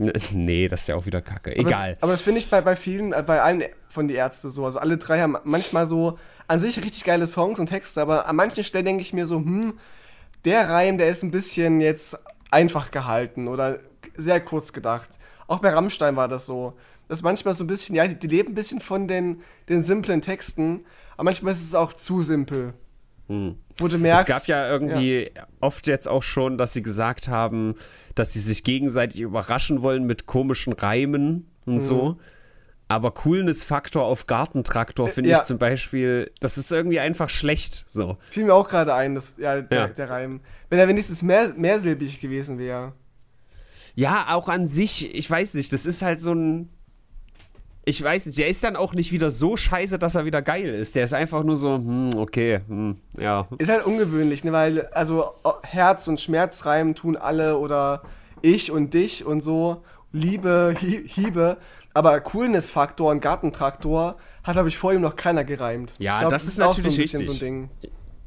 A: Nee, das ist ja auch wieder kacke. Egal.
B: Aber das, aber das finde ich bei, bei vielen, äh, bei allen von die Ärzte so. Also alle drei haben manchmal so an sich richtig geile Songs und Texte, aber an manchen Stellen denke ich mir so, hm, der Reim, der ist ein bisschen jetzt einfach gehalten oder sehr kurz gedacht. Auch bei Rammstein war das so. Das ist manchmal so ein bisschen, ja, die, die leben ein bisschen von den, den simplen Texten, aber manchmal ist es auch zu simpel.
A: Hm. Wo du merkst, es gab ja irgendwie ja. oft jetzt auch schon, dass sie gesagt haben, dass sie sich gegenseitig überraschen wollen mit komischen Reimen und mhm. so. Aber Coolness-Faktor auf Gartentraktor äh, finde ja. ich zum Beispiel, das ist irgendwie einfach schlecht. So.
B: Fiel mir auch gerade ein, das, ja, der, ja. der Reim. Wenn er wenigstens mehr, mehrsilbig gewesen wäre.
A: Ja, auch an sich, ich weiß nicht, das ist halt so ein ich weiß nicht, der ist dann auch nicht wieder so scheiße, dass er wieder geil ist. Der ist einfach nur so, hm, okay, hm, ja.
B: Ist halt ungewöhnlich, ne, weil, also Herz- und Schmerzreimen tun alle oder ich und dich und so, Liebe, Hiebe, aber Coolness-Faktor und Gartentraktor hat, habe ich vor ihm noch keiner gereimt.
A: Ja, glaub, das, das, ist, natürlich auch so ein bisschen richtig. so ein Ding.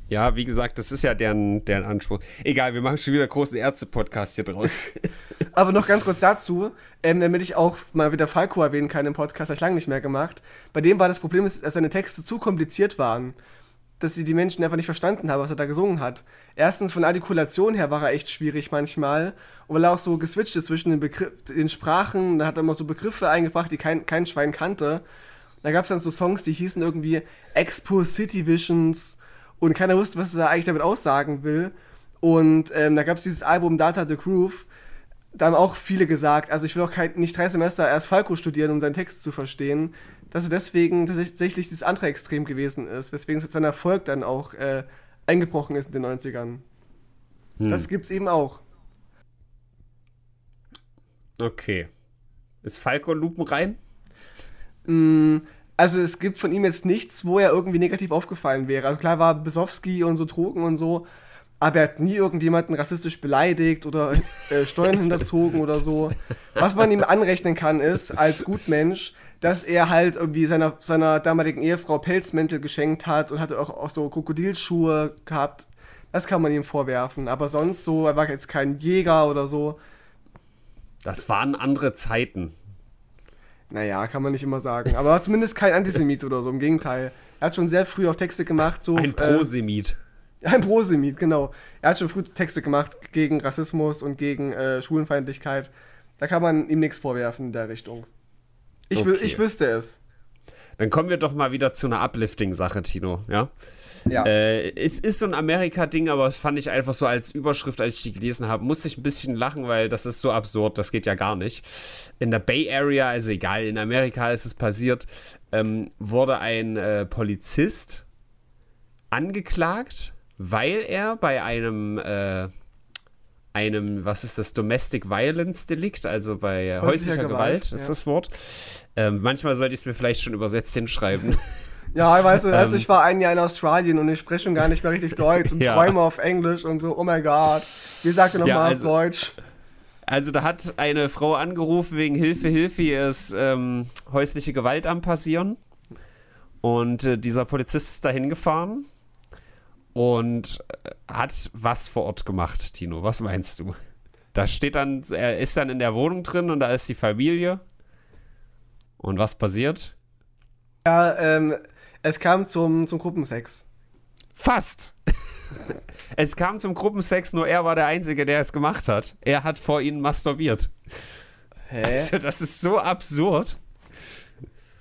A: Ja, wie gesagt, das ist ja deren, deren Anspruch. Egal, wir machen schon wieder großen Ärzte-Podcast hier draus.
B: Aber noch ganz kurz dazu, ähm, damit ich auch mal wieder Falco erwähnen kann im Podcast, habe ich lange nicht mehr gemacht. Bei dem war das Problem, dass seine Texte zu kompliziert waren. Dass sie die Menschen einfach nicht verstanden haben, was er da gesungen hat. Erstens, von Artikulation her war er echt schwierig manchmal. Weil er auch so geswitcht ist zwischen den, Begriff, den Sprachen, da hat er immer so Begriffe eingebracht, die kein, kein Schwein kannte. Da gab es dann so Songs, die hießen irgendwie Expo City Visions und keiner wusste, was er eigentlich damit aussagen will. Und ähm, da gab es dieses Album Data the Groove. Da haben auch viele gesagt, also ich will auch kein, nicht drei Semester erst Falco studieren, um seinen Text zu verstehen, dass er deswegen tatsächlich das andere Extrem gewesen ist, weswegen sein Erfolg dann auch äh, eingebrochen ist in den 90ern. Hm. Das gibt's eben auch.
A: Okay. Ist Falco Lupen rein?
B: Mm, also es gibt von ihm jetzt nichts, wo er irgendwie negativ aufgefallen wäre. Also klar war Besowski und so Drogen und so, aber er hat nie irgendjemanden rassistisch beleidigt oder äh, Steuern hinterzogen oder so. Was man ihm anrechnen kann, ist, als Gutmensch, dass er halt irgendwie seiner, seiner damaligen Ehefrau Pelzmäntel geschenkt hat und hatte auch, auch so Krokodilschuhe gehabt. Das kann man ihm vorwerfen. Aber sonst so, er war jetzt kein Jäger oder so.
A: Das waren andere Zeiten.
B: Naja, kann man nicht immer sagen. Aber zumindest kein Antisemit oder so, im Gegenteil. Er hat schon sehr früh auch Texte gemacht. So,
A: ein äh, Prosemit.
B: Äh, ein Prosemit, genau. Er hat schon früh Texte gemacht gegen Rassismus und gegen äh, Schulenfeindlichkeit. Da kann man ihm nichts vorwerfen in der Richtung. Ich, okay. ich wüsste es.
A: Dann kommen wir doch mal wieder zu einer Uplifting-Sache, Tino, ja? Ja. Äh, es ist so ein Amerika-Ding, aber das fand ich einfach so als Überschrift, als ich die gelesen habe, musste ich ein bisschen lachen, weil das ist so absurd, das geht ja gar nicht. In der Bay Area, also egal, in Amerika ist es passiert, ähm, wurde ein äh, Polizist angeklagt, weil er bei einem äh, einem, was ist das, Domestic Violence Delikt, also bei häuslicher, häuslicher Gewalt, Gewalt, ist ja. das Wort. Ähm, manchmal sollte ich es mir vielleicht schon übersetzt hinschreiben.
B: Ja, weißt du, ähm, du, ich war ein Jahr in Australien und ich spreche schon gar nicht mehr richtig Deutsch und ja. träume auf Englisch und so, oh mein Gott. Wie sagt ihr nochmal ja, also, auf Deutsch?
A: Also da hat eine Frau angerufen wegen Hilfe, Hilfe, hier ist ähm, häusliche Gewalt am passieren. Und äh, dieser Polizist ist dahin gefahren und äh, hat was vor Ort gemacht, Tino. Was meinst du? Da steht dann, er ist dann in der Wohnung drin und da ist die Familie. Und was passiert?
B: Ja, ähm, es kam zum, zum Gruppensex.
A: Fast. es kam zum Gruppensex, nur er war der Einzige, der es gemacht hat. Er hat vor ihnen masturbiert. Hä? Also, das ist so absurd.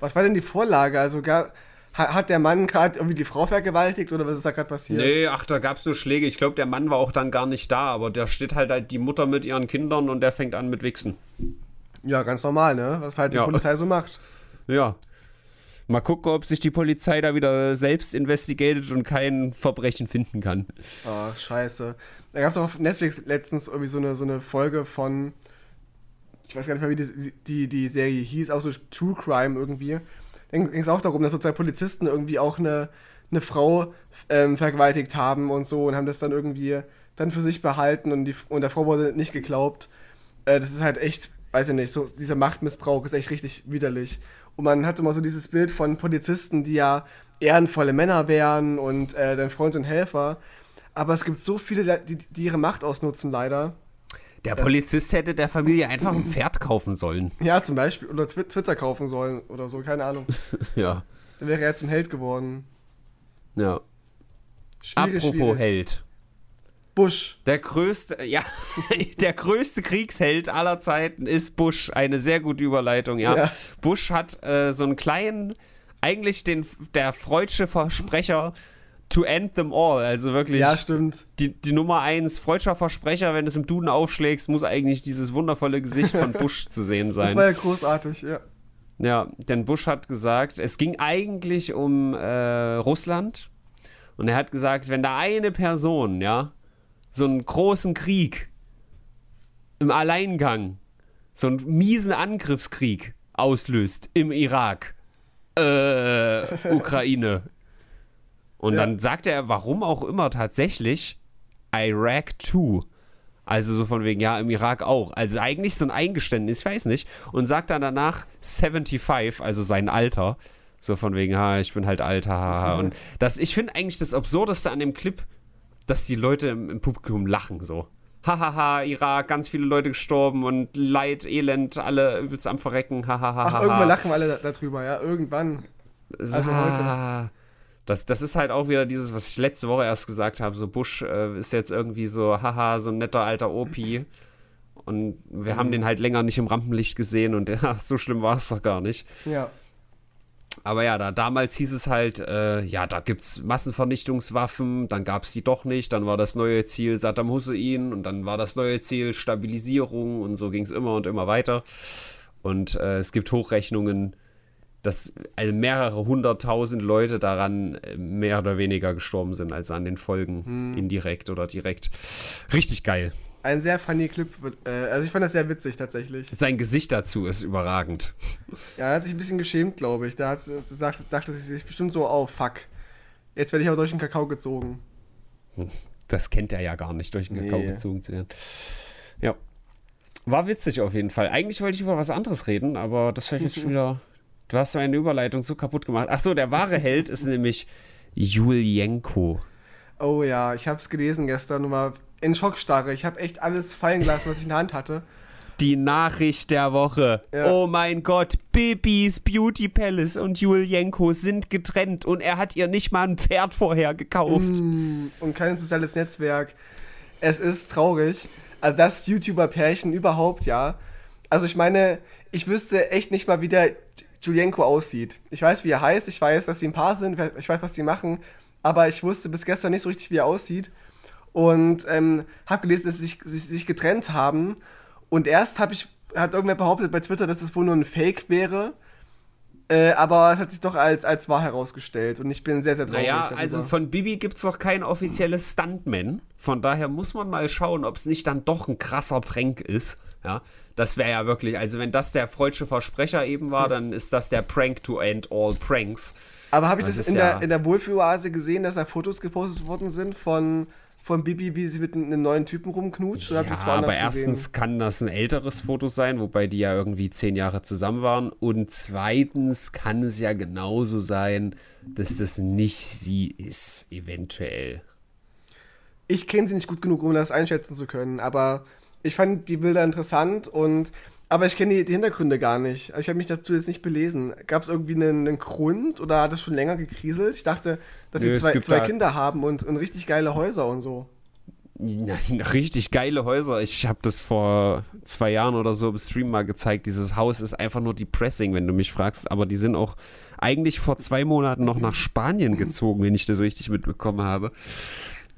B: Was war denn die Vorlage? Also, gar, hat der Mann gerade irgendwie die Frau vergewaltigt oder was ist da gerade passiert?
A: Nee, ach, da gab es nur Schläge. Ich glaube, der Mann war auch dann gar nicht da, aber da steht halt, halt die Mutter mit ihren Kindern und der fängt an mit Wichsen.
B: Ja, ganz normal, ne? Was halt die ja. Polizei so macht.
A: Ja. Mal gucken, ob sich die Polizei da wieder selbst investigated und kein Verbrechen finden kann.
B: Oh, scheiße. Da gab es auf Netflix letztens irgendwie so eine, so eine Folge von, ich weiß gar nicht mehr, wie die, die, die Serie hieß, auch so True Crime irgendwie ging es auch darum, dass sozusagen Polizisten irgendwie auch eine, eine Frau ähm, vergewaltigt haben und so und haben das dann irgendwie dann für sich behalten und, die, und der Frau wurde nicht geglaubt. Äh, das ist halt echt, weiß ich nicht, so dieser Machtmissbrauch ist echt richtig widerlich. Und man hat immer so dieses Bild von Polizisten, die ja ehrenvolle Männer wären und äh, dein Freund und Helfer. Aber es gibt so viele, die, die ihre Macht ausnutzen, leider.
A: Der Polizist hätte der Familie einfach ein Pferd kaufen sollen.
B: Ja, zum Beispiel. Oder Twitter kaufen sollen oder so, keine Ahnung.
A: ja.
B: Dann wäre er zum Held geworden.
A: Ja. Schwierig, Apropos schwierig. Held.
B: Bush.
A: Der größte, ja, der größte Kriegsheld aller Zeiten ist Bush. Eine sehr gute Überleitung, ja. ja. Bush hat äh, so einen kleinen, eigentlich den, der freudsche Versprecher to end them all. Also wirklich.
B: Ja, stimmt.
A: Die, die Nummer eins, freudscher Versprecher, wenn du es im Duden aufschlägst, muss eigentlich dieses wundervolle Gesicht von Bush zu sehen sein. Das
B: war ja großartig, ja.
A: Ja, denn Bush hat gesagt, es ging eigentlich um äh, Russland. Und er hat gesagt, wenn da eine Person, ja, so einen großen Krieg im Alleingang, so einen miesen Angriffskrieg auslöst im Irak, äh, Ukraine, und ja. dann sagt er, warum auch immer tatsächlich, Iraq 2. Also so von wegen, ja, im Irak auch. Also eigentlich so ein Eingeständnis, ich weiß nicht. Und sagt dann danach 75, also sein Alter. So von wegen, ha, ich bin halt alter, haha. Und das, ich finde eigentlich das Absurdeste an dem Clip, dass die Leute im, im Publikum lachen, so. Hahaha, Irak, ganz viele Leute gestorben und Leid, Elend, alle übelst am Verrecken, hahaha.
B: Ach, irgendwann lachen wir alle darüber, ja, irgendwann.
A: Also heute. Das, das ist halt auch wieder dieses, was ich letzte Woche erst gesagt habe. So Bush äh, ist jetzt irgendwie so, haha, so ein netter alter Opi. Und wir mhm. haben den halt länger nicht im Rampenlicht gesehen und ja, so schlimm war es doch gar nicht.
B: Ja.
A: Aber ja, da damals hieß es halt, äh, ja, da gibt es Massenvernichtungswaffen, dann gab es die doch nicht, dann war das neue Ziel Saddam Hussein und dann war das neue Ziel Stabilisierung und so ging es immer und immer weiter. Und äh, es gibt Hochrechnungen, dass also mehrere hunderttausend Leute daran äh, mehr oder weniger gestorben sind, als an den Folgen, hm. indirekt oder direkt. Richtig geil.
B: Ein sehr funny Clip. Äh, also ich fand das sehr witzig tatsächlich.
A: Sein Gesicht dazu ist überragend.
B: Ja, er hat sich ein bisschen geschämt, glaube ich. Da hat, sagt, dachte sich bestimmt so, oh fuck. Jetzt werde ich aber durch den Kakao gezogen.
A: Das kennt er ja gar nicht, durch den Kakao nee. gezogen zu werden. Ja. War witzig auf jeden Fall. Eigentlich wollte ich über was anderes reden, aber das höre ich jetzt schon wieder Du hast meine Überleitung so kaputt gemacht. Ach so, der wahre Held ist nämlich Julienko.
B: Oh ja, ich habe es gelesen gestern und war in Schockstarre. Ich habe echt alles fallen gelassen, was ich in der Hand hatte.
A: Die Nachricht der Woche. Ja. Oh mein Gott, Bibis Beauty Palace und Julienko sind getrennt und er hat ihr nicht mal ein Pferd vorher gekauft.
B: Mm, und kein soziales Netzwerk. Es ist traurig. Also das YouTuber-Pärchen überhaupt, ja. Also ich meine, ich wüsste echt nicht mal, wie der Julienko aussieht. Ich weiß, wie er heißt, ich weiß, dass sie ein Paar sind, ich weiß, was sie machen, aber ich wusste bis gestern nicht so richtig, wie er aussieht. Und ähm, habe gelesen, dass sie sich, sie sich getrennt haben. Und erst habe ich, hat irgendwer behauptet bei Twitter, dass das wohl nur ein Fake wäre. Äh, aber es hat sich doch als, als wahr herausgestellt und ich bin sehr, sehr traurig.
A: Naja, also von Bibi gibt es noch kein offizielles Stuntman. Von daher muss man mal schauen, ob es nicht dann doch ein krasser Prank ist. Ja, das wäre ja wirklich, also wenn das der freudsche Versprecher eben war, dann ist das der Prank to end all pranks.
B: Aber habe ich das, das in, ja der, in der Wohlfühloase gesehen, dass da Fotos gepostet worden sind von von Bibi, wie sie mit einem neuen Typen rumknutscht?
A: Ja, aber erstens gesehen? kann das ein älteres Foto sein, wobei die ja irgendwie zehn Jahre zusammen waren. Und zweitens kann es ja genauso sein, dass das nicht sie ist, eventuell.
B: Ich kenne sie nicht gut genug, um das einschätzen zu können, aber ich fand die Bilder interessant und aber ich kenne die, die, Hintergründe gar nicht. Ich habe mich dazu jetzt nicht belesen. Gab es irgendwie einen, einen, Grund oder hat es schon länger gekriselt? Ich dachte, dass Nö, sie zwei, zwei Kinder haben und, und richtig geile Häuser und so.
A: Richtig geile Häuser. Ich habe das vor zwei Jahren oder so im Stream mal gezeigt. Dieses Haus ist einfach nur depressing, wenn du mich fragst. Aber die sind auch eigentlich vor zwei Monaten noch nach Spanien gezogen, wenn ich das richtig mitbekommen habe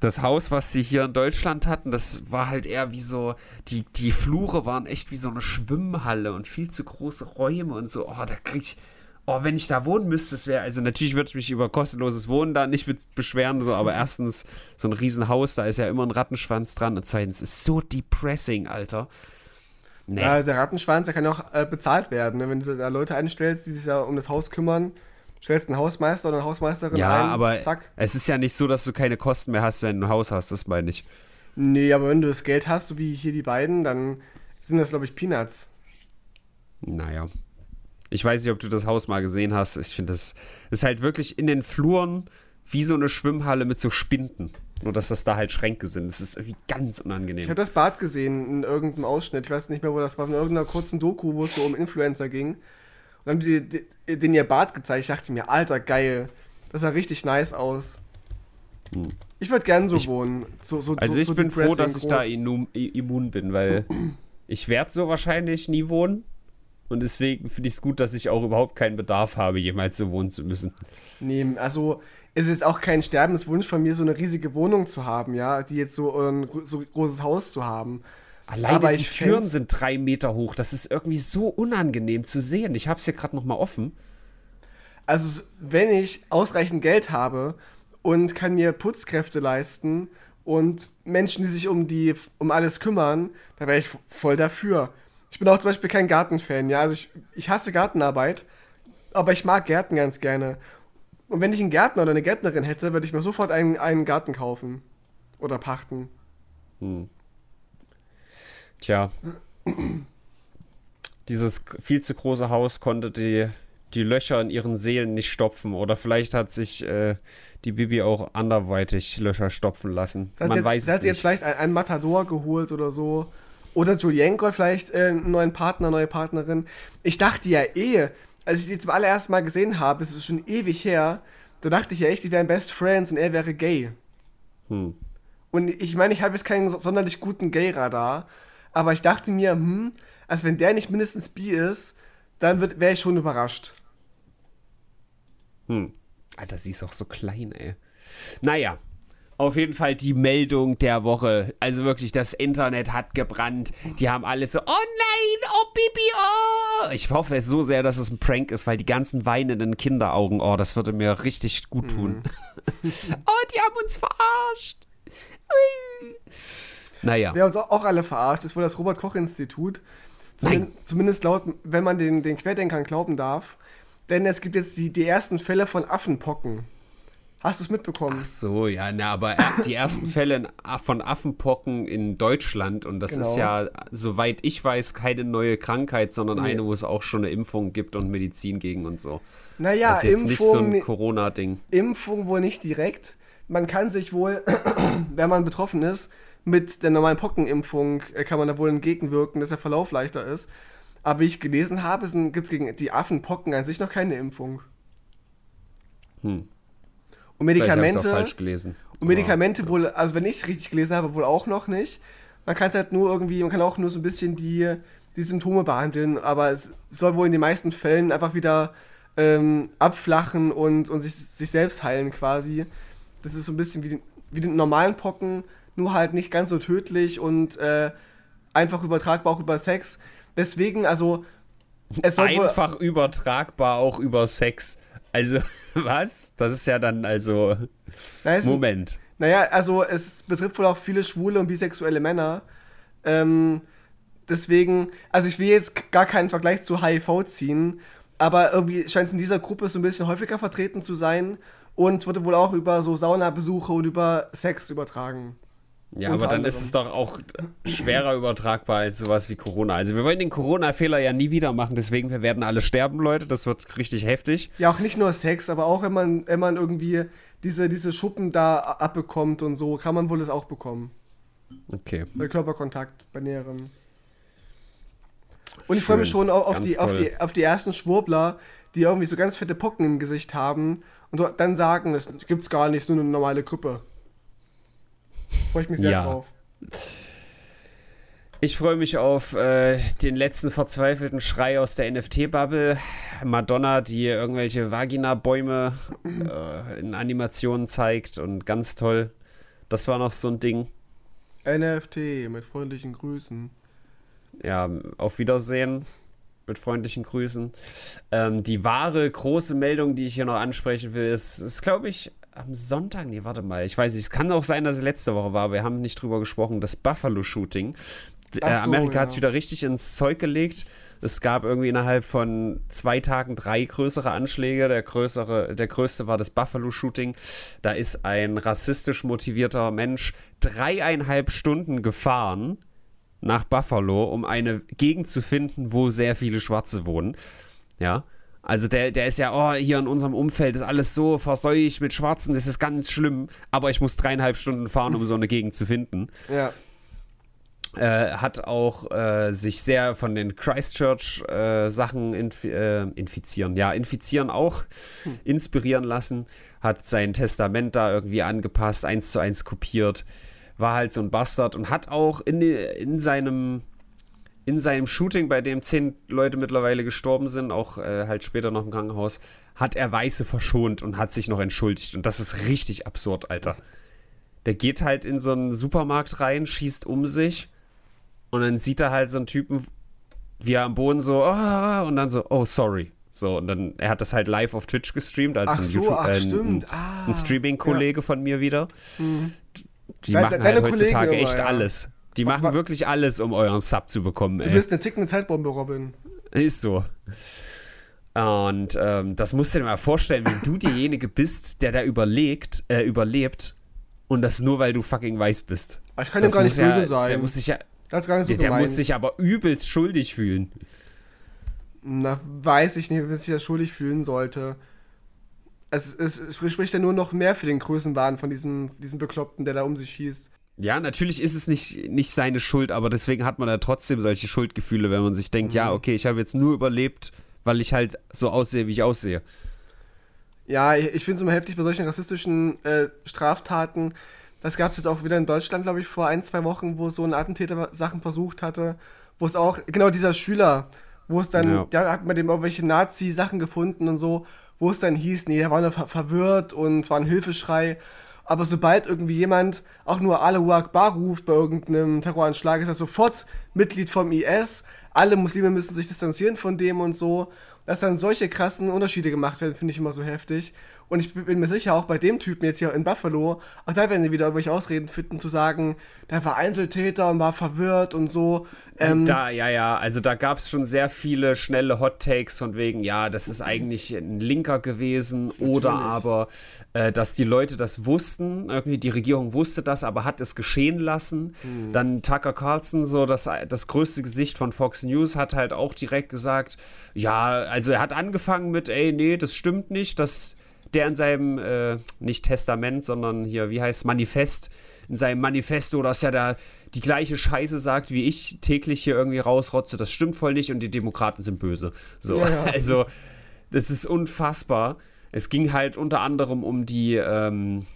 A: das Haus, was sie hier in Deutschland hatten, das war halt eher wie so, die, die Flure waren echt wie so eine Schwimmhalle und viel zu große Räume und so. Oh, da krieg ich, oh, wenn ich da wohnen müsste, es wäre, also natürlich würde ich mich über kostenloses Wohnen da nicht beschweren, so, aber erstens, so ein Riesenhaus, da ist ja immer ein Rattenschwanz dran und zweitens, ist so depressing, Alter.
B: Nee. Ja, der Rattenschwanz, der kann auch äh, bezahlt werden, ne? wenn du da Leute einstellst, die sich ja um das Haus kümmern stellst einen Hausmeister oder eine Hausmeisterin
A: ja,
B: ein.
A: Ja, aber zack. es ist ja nicht so, dass du keine Kosten mehr hast, wenn du ein Haus hast, das meine ich.
B: Nee, aber wenn du das Geld hast, so wie hier die beiden, dann sind das, glaube ich, Peanuts.
A: Naja. Ich weiß nicht, ob du das Haus mal gesehen hast. Ich finde, das ist halt wirklich in den Fluren wie so eine Schwimmhalle mit so Spinden. Nur, dass das da halt Schränke sind. Das ist irgendwie ganz unangenehm.
B: Ich habe das Bad gesehen in irgendeinem Ausschnitt. Ich weiß nicht mehr, wo das war. In irgendeiner kurzen Doku, wo es so um Influencer ging. Dann haben die, die den ihr Bart gezeigt. Ich dachte mir, alter, geil. Das sah richtig nice aus. Hm. Ich würde gerne so ich, wohnen. So, so,
A: also
B: so,
A: ich bin froh, dass ich da immun bin, weil ich werde so wahrscheinlich nie wohnen. Und deswegen finde ich es gut, dass ich auch überhaupt keinen Bedarf habe, jemals so wohnen zu müssen.
B: Nee, also ist es auch kein Sterbenswunsch von mir, so eine riesige Wohnung zu haben, ja, die jetzt so ein so großes Haus zu haben.
A: Alleine Aber die Türen sind drei Meter hoch. Das ist irgendwie so unangenehm zu sehen. Ich habe es hier gerade noch mal offen.
B: Also wenn ich ausreichend Geld habe und kann mir Putzkräfte leisten und Menschen, die sich um die um alles kümmern, da wäre ich voll dafür. Ich bin auch zum Beispiel kein Gartenfan, ja. Also ich, ich hasse Gartenarbeit, aber ich mag Gärten ganz gerne. Und wenn ich einen Gärtner oder eine Gärtnerin hätte, würde ich mir sofort einen, einen Garten kaufen. Oder pachten. Hm.
A: Tja. Dieses viel zu große Haus konnte die, die Löcher in ihren Seelen nicht stopfen. Oder vielleicht hat sich äh, die Bibi auch anderweitig Löcher stopfen lassen.
B: Man jetzt, weiß es nicht. hat jetzt vielleicht einen Matador geholt oder so. Oder Julienko vielleicht äh, einen neuen Partner, neue Partnerin. Ich dachte ja eh, als ich die zum allerersten Mal gesehen habe, es ist schon ewig her, da dachte ich ja echt, die wären Best Friends und er wäre gay. Hm. Und ich meine, ich habe jetzt keinen sonderlich guten Gay-Radar, aber ich dachte mir, hm, als wenn der nicht mindestens bi ist, dann wäre ich schon überrascht.
A: Hm. Alter, sie ist auch so klein, ey. Naja, auf jeden Fall die Meldung der Woche. Also wirklich, das Internet hat gebrannt. Die haben alles so, oh nein, oh Bibi, oh. Ich hoffe es so sehr, dass es ein Prank ist, weil die ganzen weinenden Kinderaugen, oh, das würde mir richtig gut tun. Mhm. oh, die haben uns verarscht. Ui.
B: Naja. Wir haben uns auch alle verarscht. Das ist wohl das Robert-Koch-Institut. Zumin zumindest laut, wenn man den, den Querdenkern glauben darf. Denn es gibt jetzt die, die ersten Fälle von Affenpocken. Hast du es mitbekommen?
A: Ach so, ja, na, aber die ersten Fälle von Affenpocken in Deutschland und das genau. ist ja, soweit ich weiß, keine neue Krankheit, sondern nee. eine, wo es auch schon eine Impfung gibt und Medizin gegen und so.
B: Naja,
A: das ist jetzt Impfung, nicht so ein Corona-Ding.
B: Impfung wohl nicht direkt. Man kann sich wohl, wenn man betroffen ist, mit der normalen Pockenimpfung äh, kann man da wohl entgegenwirken, dass der Verlauf leichter ist. Aber wie ich gelesen habe, gibt es gegen die Affenpocken an sich noch keine Impfung. Hm. Und Medikamente.
A: falsch gelesen.
B: Und Medikamente oh, wohl, also wenn ich richtig gelesen habe, wohl auch noch nicht. Man kann es halt nur irgendwie, man kann auch nur so ein bisschen die, die Symptome behandeln, aber es soll wohl in den meisten Fällen einfach wieder ähm, abflachen und, und sich, sich selbst heilen quasi. Das ist so ein bisschen wie, wie die normalen Pocken, nur halt nicht ganz so tödlich und äh, einfach übertragbar auch über Sex. Deswegen, also,
A: einfach übertragbar auch über Sex. Also, was? Das ist ja dann also.
B: Na,
A: Moment.
B: Naja, also es betrifft wohl auch viele schwule und bisexuelle Männer. Ähm, deswegen, also ich will jetzt gar keinen Vergleich zu HIV ziehen, aber irgendwie scheint es in dieser Gruppe so ein bisschen häufiger vertreten zu sein und wurde wohl auch über so Saunabesuche und über Sex übertragen.
A: Ja, aber dann anderem. ist es doch auch schwerer übertragbar als sowas wie Corona. Also wir wollen den Corona-Fehler ja nie wieder machen, deswegen wir werden alle sterben, Leute. Das wird richtig heftig.
B: Ja, auch nicht nur Sex, aber auch wenn man, wenn man irgendwie diese, diese Schuppen da abbekommt und so, kann man wohl das auch bekommen.
A: Okay.
B: Bei Körperkontakt, bei näherem. Und ich freue mich schon auf die, auf, die, auf die ersten Schwurbler, die irgendwie so ganz fette Pocken im Gesicht haben und dann sagen, es gibt's gar nicht, nur eine normale Grippe. Freue ich mich sehr ja. drauf.
A: Ich freue mich auf äh, den letzten verzweifelten Schrei aus der NFT-Bubble. Madonna, die irgendwelche Vagina-Bäume äh, in Animationen zeigt und ganz toll. Das war noch so ein Ding.
B: NFT mit freundlichen Grüßen.
A: Ja, auf Wiedersehen mit freundlichen Grüßen. Ähm, die wahre große Meldung, die ich hier noch ansprechen will, ist, ist glaube ich, am Sonntag, nee, warte mal, ich weiß nicht, es kann auch sein, dass es letzte Woche war, wir haben nicht drüber gesprochen, das Buffalo-Shooting. Äh, so, Amerika ja. hat es wieder richtig ins Zeug gelegt. Es gab irgendwie innerhalb von zwei Tagen drei größere Anschläge. Der, größere, der größte war das Buffalo-Shooting. Da ist ein rassistisch motivierter Mensch dreieinhalb Stunden gefahren nach Buffalo, um eine Gegend zu finden, wo sehr viele Schwarze wohnen. Ja. Also der, der ist ja, oh, hier in unserem Umfeld ist alles so verseucht mit Schwarzen, das ist ganz schlimm, aber ich muss dreieinhalb Stunden fahren, um so eine Gegend zu finden.
B: Ja.
A: Äh, hat auch äh, sich sehr von den Christchurch-Sachen äh, inf äh, infizieren, ja, infizieren auch, hm. inspirieren lassen, hat sein Testament da irgendwie angepasst, eins zu eins kopiert, war halt so ein Bastard und hat auch in, in seinem in seinem Shooting, bei dem zehn Leute mittlerweile gestorben sind, auch äh, halt später noch im Krankenhaus, hat er Weiße verschont und hat sich noch entschuldigt. Und das ist richtig absurd, Alter. Der geht halt in so einen Supermarkt rein, schießt um sich und dann sieht er halt so einen Typen, wie er am Boden so, oh, und dann so, oh, sorry. So, und dann, er hat das halt live auf Twitch gestreamt, als
B: ach
A: ein,
B: so, ach,
A: äh,
B: ein,
A: ah, ein Streaming-Kollege ja. von mir wieder. Mhm. Die Deine, machen halt heutzutage immer, echt ja. alles. Die machen wirklich alles, um euren Sub zu bekommen.
B: Du ey. bist eine tickende Zeitbombe, Robin.
A: Ist so. Und ähm, das musst du dir mal vorstellen, wenn du derjenige bist, der da überlegt, äh, überlebt und das nur, weil du fucking weiß bist.
B: Ich kann ihm gar nicht böse ja, sein.
A: Der muss sich ja
B: das ist gar nicht so
A: Der, der muss sich aber übelst schuldig fühlen.
B: Na, weiß ich nicht, wie sich das schuldig fühlen sollte. Es, es, es spricht ja nur noch mehr für den Größenwahn von diesem, diesem Bekloppten, der da um sich schießt.
A: Ja, natürlich ist es nicht, nicht seine Schuld, aber deswegen hat man ja trotzdem solche Schuldgefühle, wenn man sich denkt, mhm. ja, okay, ich habe jetzt nur überlebt, weil ich halt so aussehe, wie ich aussehe.
B: Ja, ich, finde es immer heftig bei solchen rassistischen äh, Straftaten, das gab es jetzt auch wieder in Deutschland, glaube ich, vor ein, zwei Wochen, wo so ein Attentäter Sachen versucht hatte. Wo es auch, genau dieser Schüler, wo es dann, ja. da hat man dem irgendwelche Nazi-Sachen gefunden und so, wo es dann hieß, nee, der war nur ver verwirrt und es war ein Hilfeschrei. Aber sobald irgendwie jemand auch nur Allahu Akbar ruft bei irgendeinem Terroranschlag, ist er sofort Mitglied vom IS. Alle Muslime müssen sich distanzieren von dem und so. Dass dann solche krassen Unterschiede gemacht werden, finde ich immer so heftig. Und ich bin mir sicher, auch bei dem Typen jetzt hier in Buffalo, auch da werden sie wieder irgendwelche Ausreden finden, zu sagen, der war Einzeltäter und war verwirrt und so.
A: Ähm, da, ja, ja, also da gab es schon sehr viele schnelle Hot Takes von wegen, ja, das ist eigentlich ein Linker gewesen Natürlich. oder aber, äh, dass die Leute das wussten, irgendwie die Regierung wusste das, aber hat es geschehen lassen. Mhm. Dann Tucker Carlson, so das, das größte Gesicht von Fox News, hat halt auch direkt gesagt, ja, also er hat angefangen mit, ey, nee, das stimmt nicht, das der in seinem, äh, nicht Testament, sondern hier, wie heißt Manifest, in seinem Manifesto, dass er da die gleiche Scheiße sagt, wie ich täglich hier irgendwie rausrotze, das stimmt voll nicht und die Demokraten sind böse. So, ja, ja. also, das ist unfassbar. Es ging halt unter anderem um die, ähm,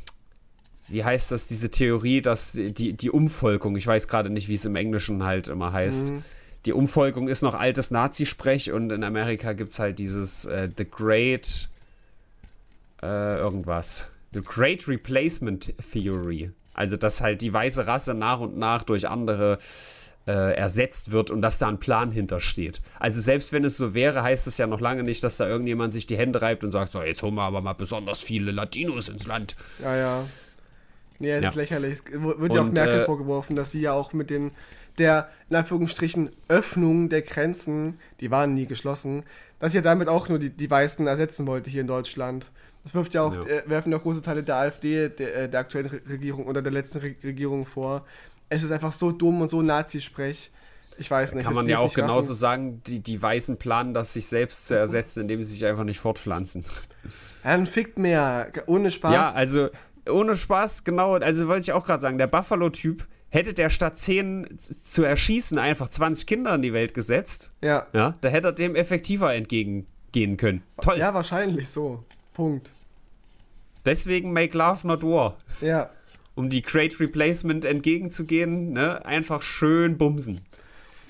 A: wie heißt das, diese Theorie, dass die, die Umvolkung, ich weiß gerade nicht, wie es im Englischen halt immer heißt. Mhm. Die Umvolkung ist noch altes Nazi-Sprech und in Amerika gibt es halt dieses äh, The Great äh, irgendwas. The Great Replacement Theory. Also, dass halt die weiße Rasse nach und nach durch andere äh, ersetzt wird und dass da ein Plan hintersteht. Also selbst wenn es so wäre, heißt es ja noch lange nicht, dass da irgendjemand sich die Hände reibt und sagt, so, jetzt holen wir aber mal besonders viele Latinos ins Land.
B: Ja, ja. Nee, es ja. ist lächerlich. Es wird ja auch Merkel äh, vorgeworfen, dass sie ja auch mit den der, in Anführungsstrichen, Öffnung der Grenzen, die waren nie geschlossen, dass ihr damit auch nur die, die Weißen ersetzen wollte hier in Deutschland. Das wirft ja auch, ja. Äh, werfen ja große Teile der AfD, der, äh, der aktuellen Regierung oder der letzten Re Regierung vor. Es ist einfach so dumm und so Nazi-Sprech. Ich weiß nicht.
A: Kann man ja auch genauso raffen. sagen, die, die Weißen planen das, sich selbst zu ersetzen, indem sie sich einfach nicht fortpflanzen.
B: Ja, dann fickt mehr, ohne Spaß.
A: Ja, also ohne Spaß, genau. Also wollte ich auch gerade sagen, der Buffalo-Typ, hätte der statt 10 zu erschießen einfach 20 Kinder in die Welt gesetzt,
B: ja.
A: Ja, da hätte er dem effektiver entgegengehen können. Toll.
B: Ja, wahrscheinlich so. Punkt.
A: Deswegen make love, not war.
B: Ja.
A: Um die Great Replacement entgegenzugehen, ne, einfach schön bumsen.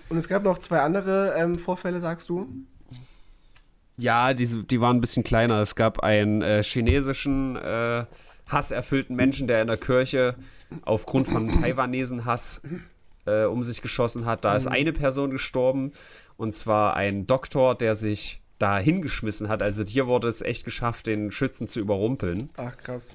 B: Und es gab noch zwei andere ähm, Vorfälle, sagst du?
A: Ja, die, die waren ein bisschen kleiner. Es gab einen äh, chinesischen äh, hasserfüllten Menschen, der in der Kirche aufgrund von Taiwanesen-Hass äh, um sich geschossen hat. Da ist mhm. eine Person gestorben und zwar ein Doktor, der sich da hingeschmissen hat. Also hier wurde es echt geschafft, den Schützen zu überrumpeln.
B: Ach, krass.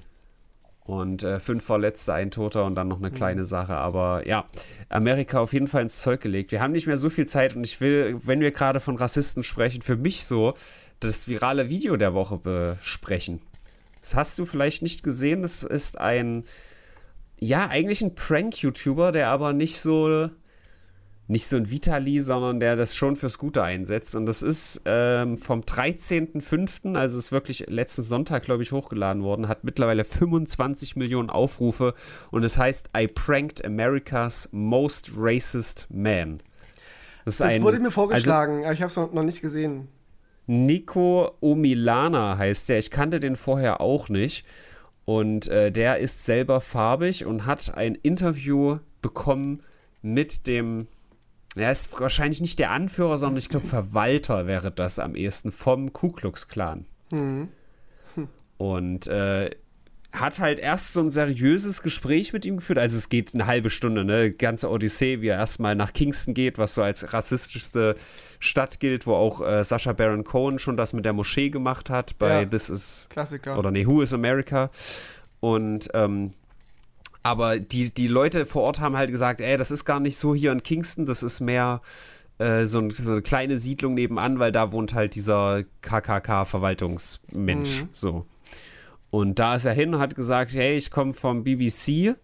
A: Und äh, fünf Verletzte, ein Toter und dann noch eine mhm. kleine Sache. Aber ja, Amerika auf jeden Fall ins Zeug gelegt. Wir haben nicht mehr so viel Zeit und ich will, wenn wir gerade von Rassisten sprechen, für mich so das virale Video der Woche besprechen. Das hast du vielleicht nicht gesehen. Das ist ein, ja, eigentlich ein Prank-YouTuber, der aber nicht so, nicht so ein Vitali, sondern der das schon fürs Gute einsetzt. Und das ist ähm, vom 13.05., also ist wirklich letzten Sonntag, glaube ich, hochgeladen worden, hat mittlerweile 25 Millionen Aufrufe und es heißt I pranked America's most racist man.
B: Das, das ein, wurde mir vorgeschlagen, also, aber ich habe es noch nicht gesehen.
A: Nico Omilana heißt der. Ich kannte den vorher auch nicht. Und äh, der ist selber farbig und hat ein Interview bekommen mit dem, er ist wahrscheinlich nicht der Anführer, sondern ich glaube Verwalter wäre das am ehesten vom Ku Klux Klan. Mhm. Hm. Und äh, hat halt erst so ein seriöses Gespräch mit ihm geführt. Also es geht eine halbe Stunde, ne? Ganze Odyssee, wie er erstmal nach Kingston geht, was so als rassistischste Stadt gilt, wo auch äh, Sascha Baron Cohen schon das mit der Moschee gemacht hat bei ja, This is
B: Klassiker.
A: Oder nee, Who is America? Und ähm, aber die, die Leute vor Ort haben halt gesagt, ey, das ist gar nicht so hier in Kingston, das ist mehr äh, so, ein, so, eine kleine Siedlung nebenan, weil da wohnt halt dieser KKK-Verwaltungsmensch. Mhm. So. Und da ist er hin und hat gesagt, hey, ich komme vom BBC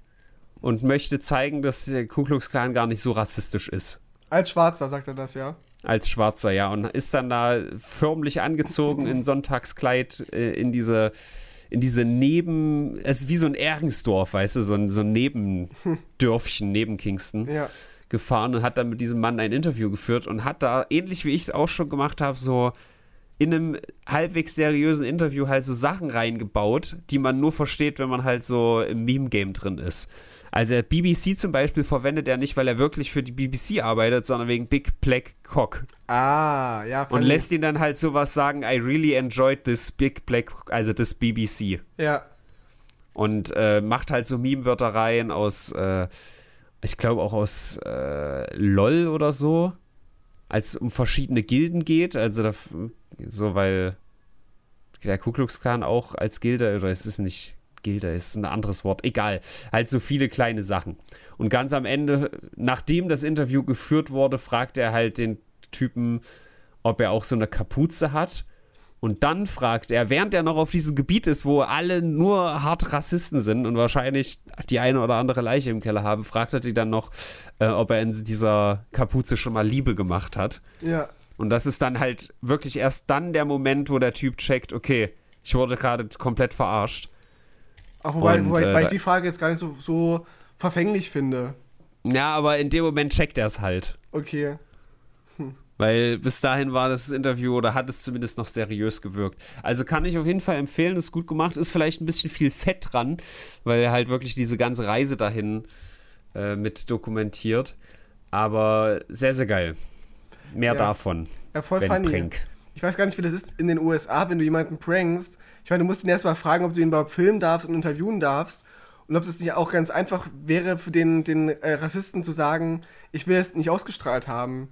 A: und möchte zeigen, dass der Ku Klux Klan gar nicht so rassistisch ist.
B: Als Schwarzer sagt er das, ja?
A: Als Schwarzer, ja. Und ist dann da förmlich angezogen in Sonntagskleid äh, in diese in diese Neben, es ist wie so ein Ergensdorf, weißt du, so ein, so ein Nebendörfchen neben Kingston.
B: Ja.
A: Gefahren und hat dann mit diesem Mann ein Interview geführt und hat da, ähnlich wie ich es auch schon gemacht habe, so in einem halbwegs seriösen Interview halt so Sachen reingebaut, die man nur versteht, wenn man halt so im Meme-Game drin ist. Also BBC zum Beispiel verwendet er nicht, weil er wirklich für die BBC arbeitet, sondern wegen Big Black Cock.
B: Ah, ja.
A: Und lässt ihn dann halt sowas sagen, I really enjoyed this Big Black, also das BBC.
B: Ja.
A: Und äh, macht halt so Meme-Wörter rein aus, äh, ich glaube auch aus äh, LOL oder so als es um verschiedene Gilden geht. Also da, so, weil der Ku Klux Klan auch als Gilde, oder es ist nicht Gilde, ist ein anderes Wort, egal. Halt so viele kleine Sachen. Und ganz am Ende, nachdem das Interview geführt wurde, fragt er halt den Typen, ob er auch so eine Kapuze hat. Und dann fragt er, während er noch auf diesem Gebiet ist, wo alle nur hart Rassisten sind und wahrscheinlich die eine oder andere Leiche im Keller haben, fragt er die dann noch, äh, ob er in dieser Kapuze schon mal Liebe gemacht hat.
B: Ja.
A: Und das ist dann halt wirklich erst dann der Moment, wo der Typ checkt, okay, ich wurde gerade komplett verarscht.
B: Ach, wobei, und, wobei, äh, ich die Frage jetzt gar nicht so, so verfänglich finde.
A: Ja, aber in dem Moment checkt er es halt.
B: Okay.
A: Weil bis dahin war das Interview oder hat es zumindest noch seriös gewirkt. Also kann ich auf jeden Fall empfehlen, ist gut gemacht, ist vielleicht ein bisschen viel Fett dran, weil er halt wirklich diese ganze Reise dahin äh, mit dokumentiert. Aber sehr, sehr geil. Mehr ja. davon.
B: Ja, voll funny. Prank. Ich weiß gar nicht, wie das ist in den USA, wenn du jemanden prankst. Ich meine, du musst ihn erstmal fragen, ob du ihn überhaupt filmen darfst und interviewen darfst. Und ob das nicht auch ganz einfach wäre für den, den äh, Rassisten zu sagen, ich will es nicht ausgestrahlt haben.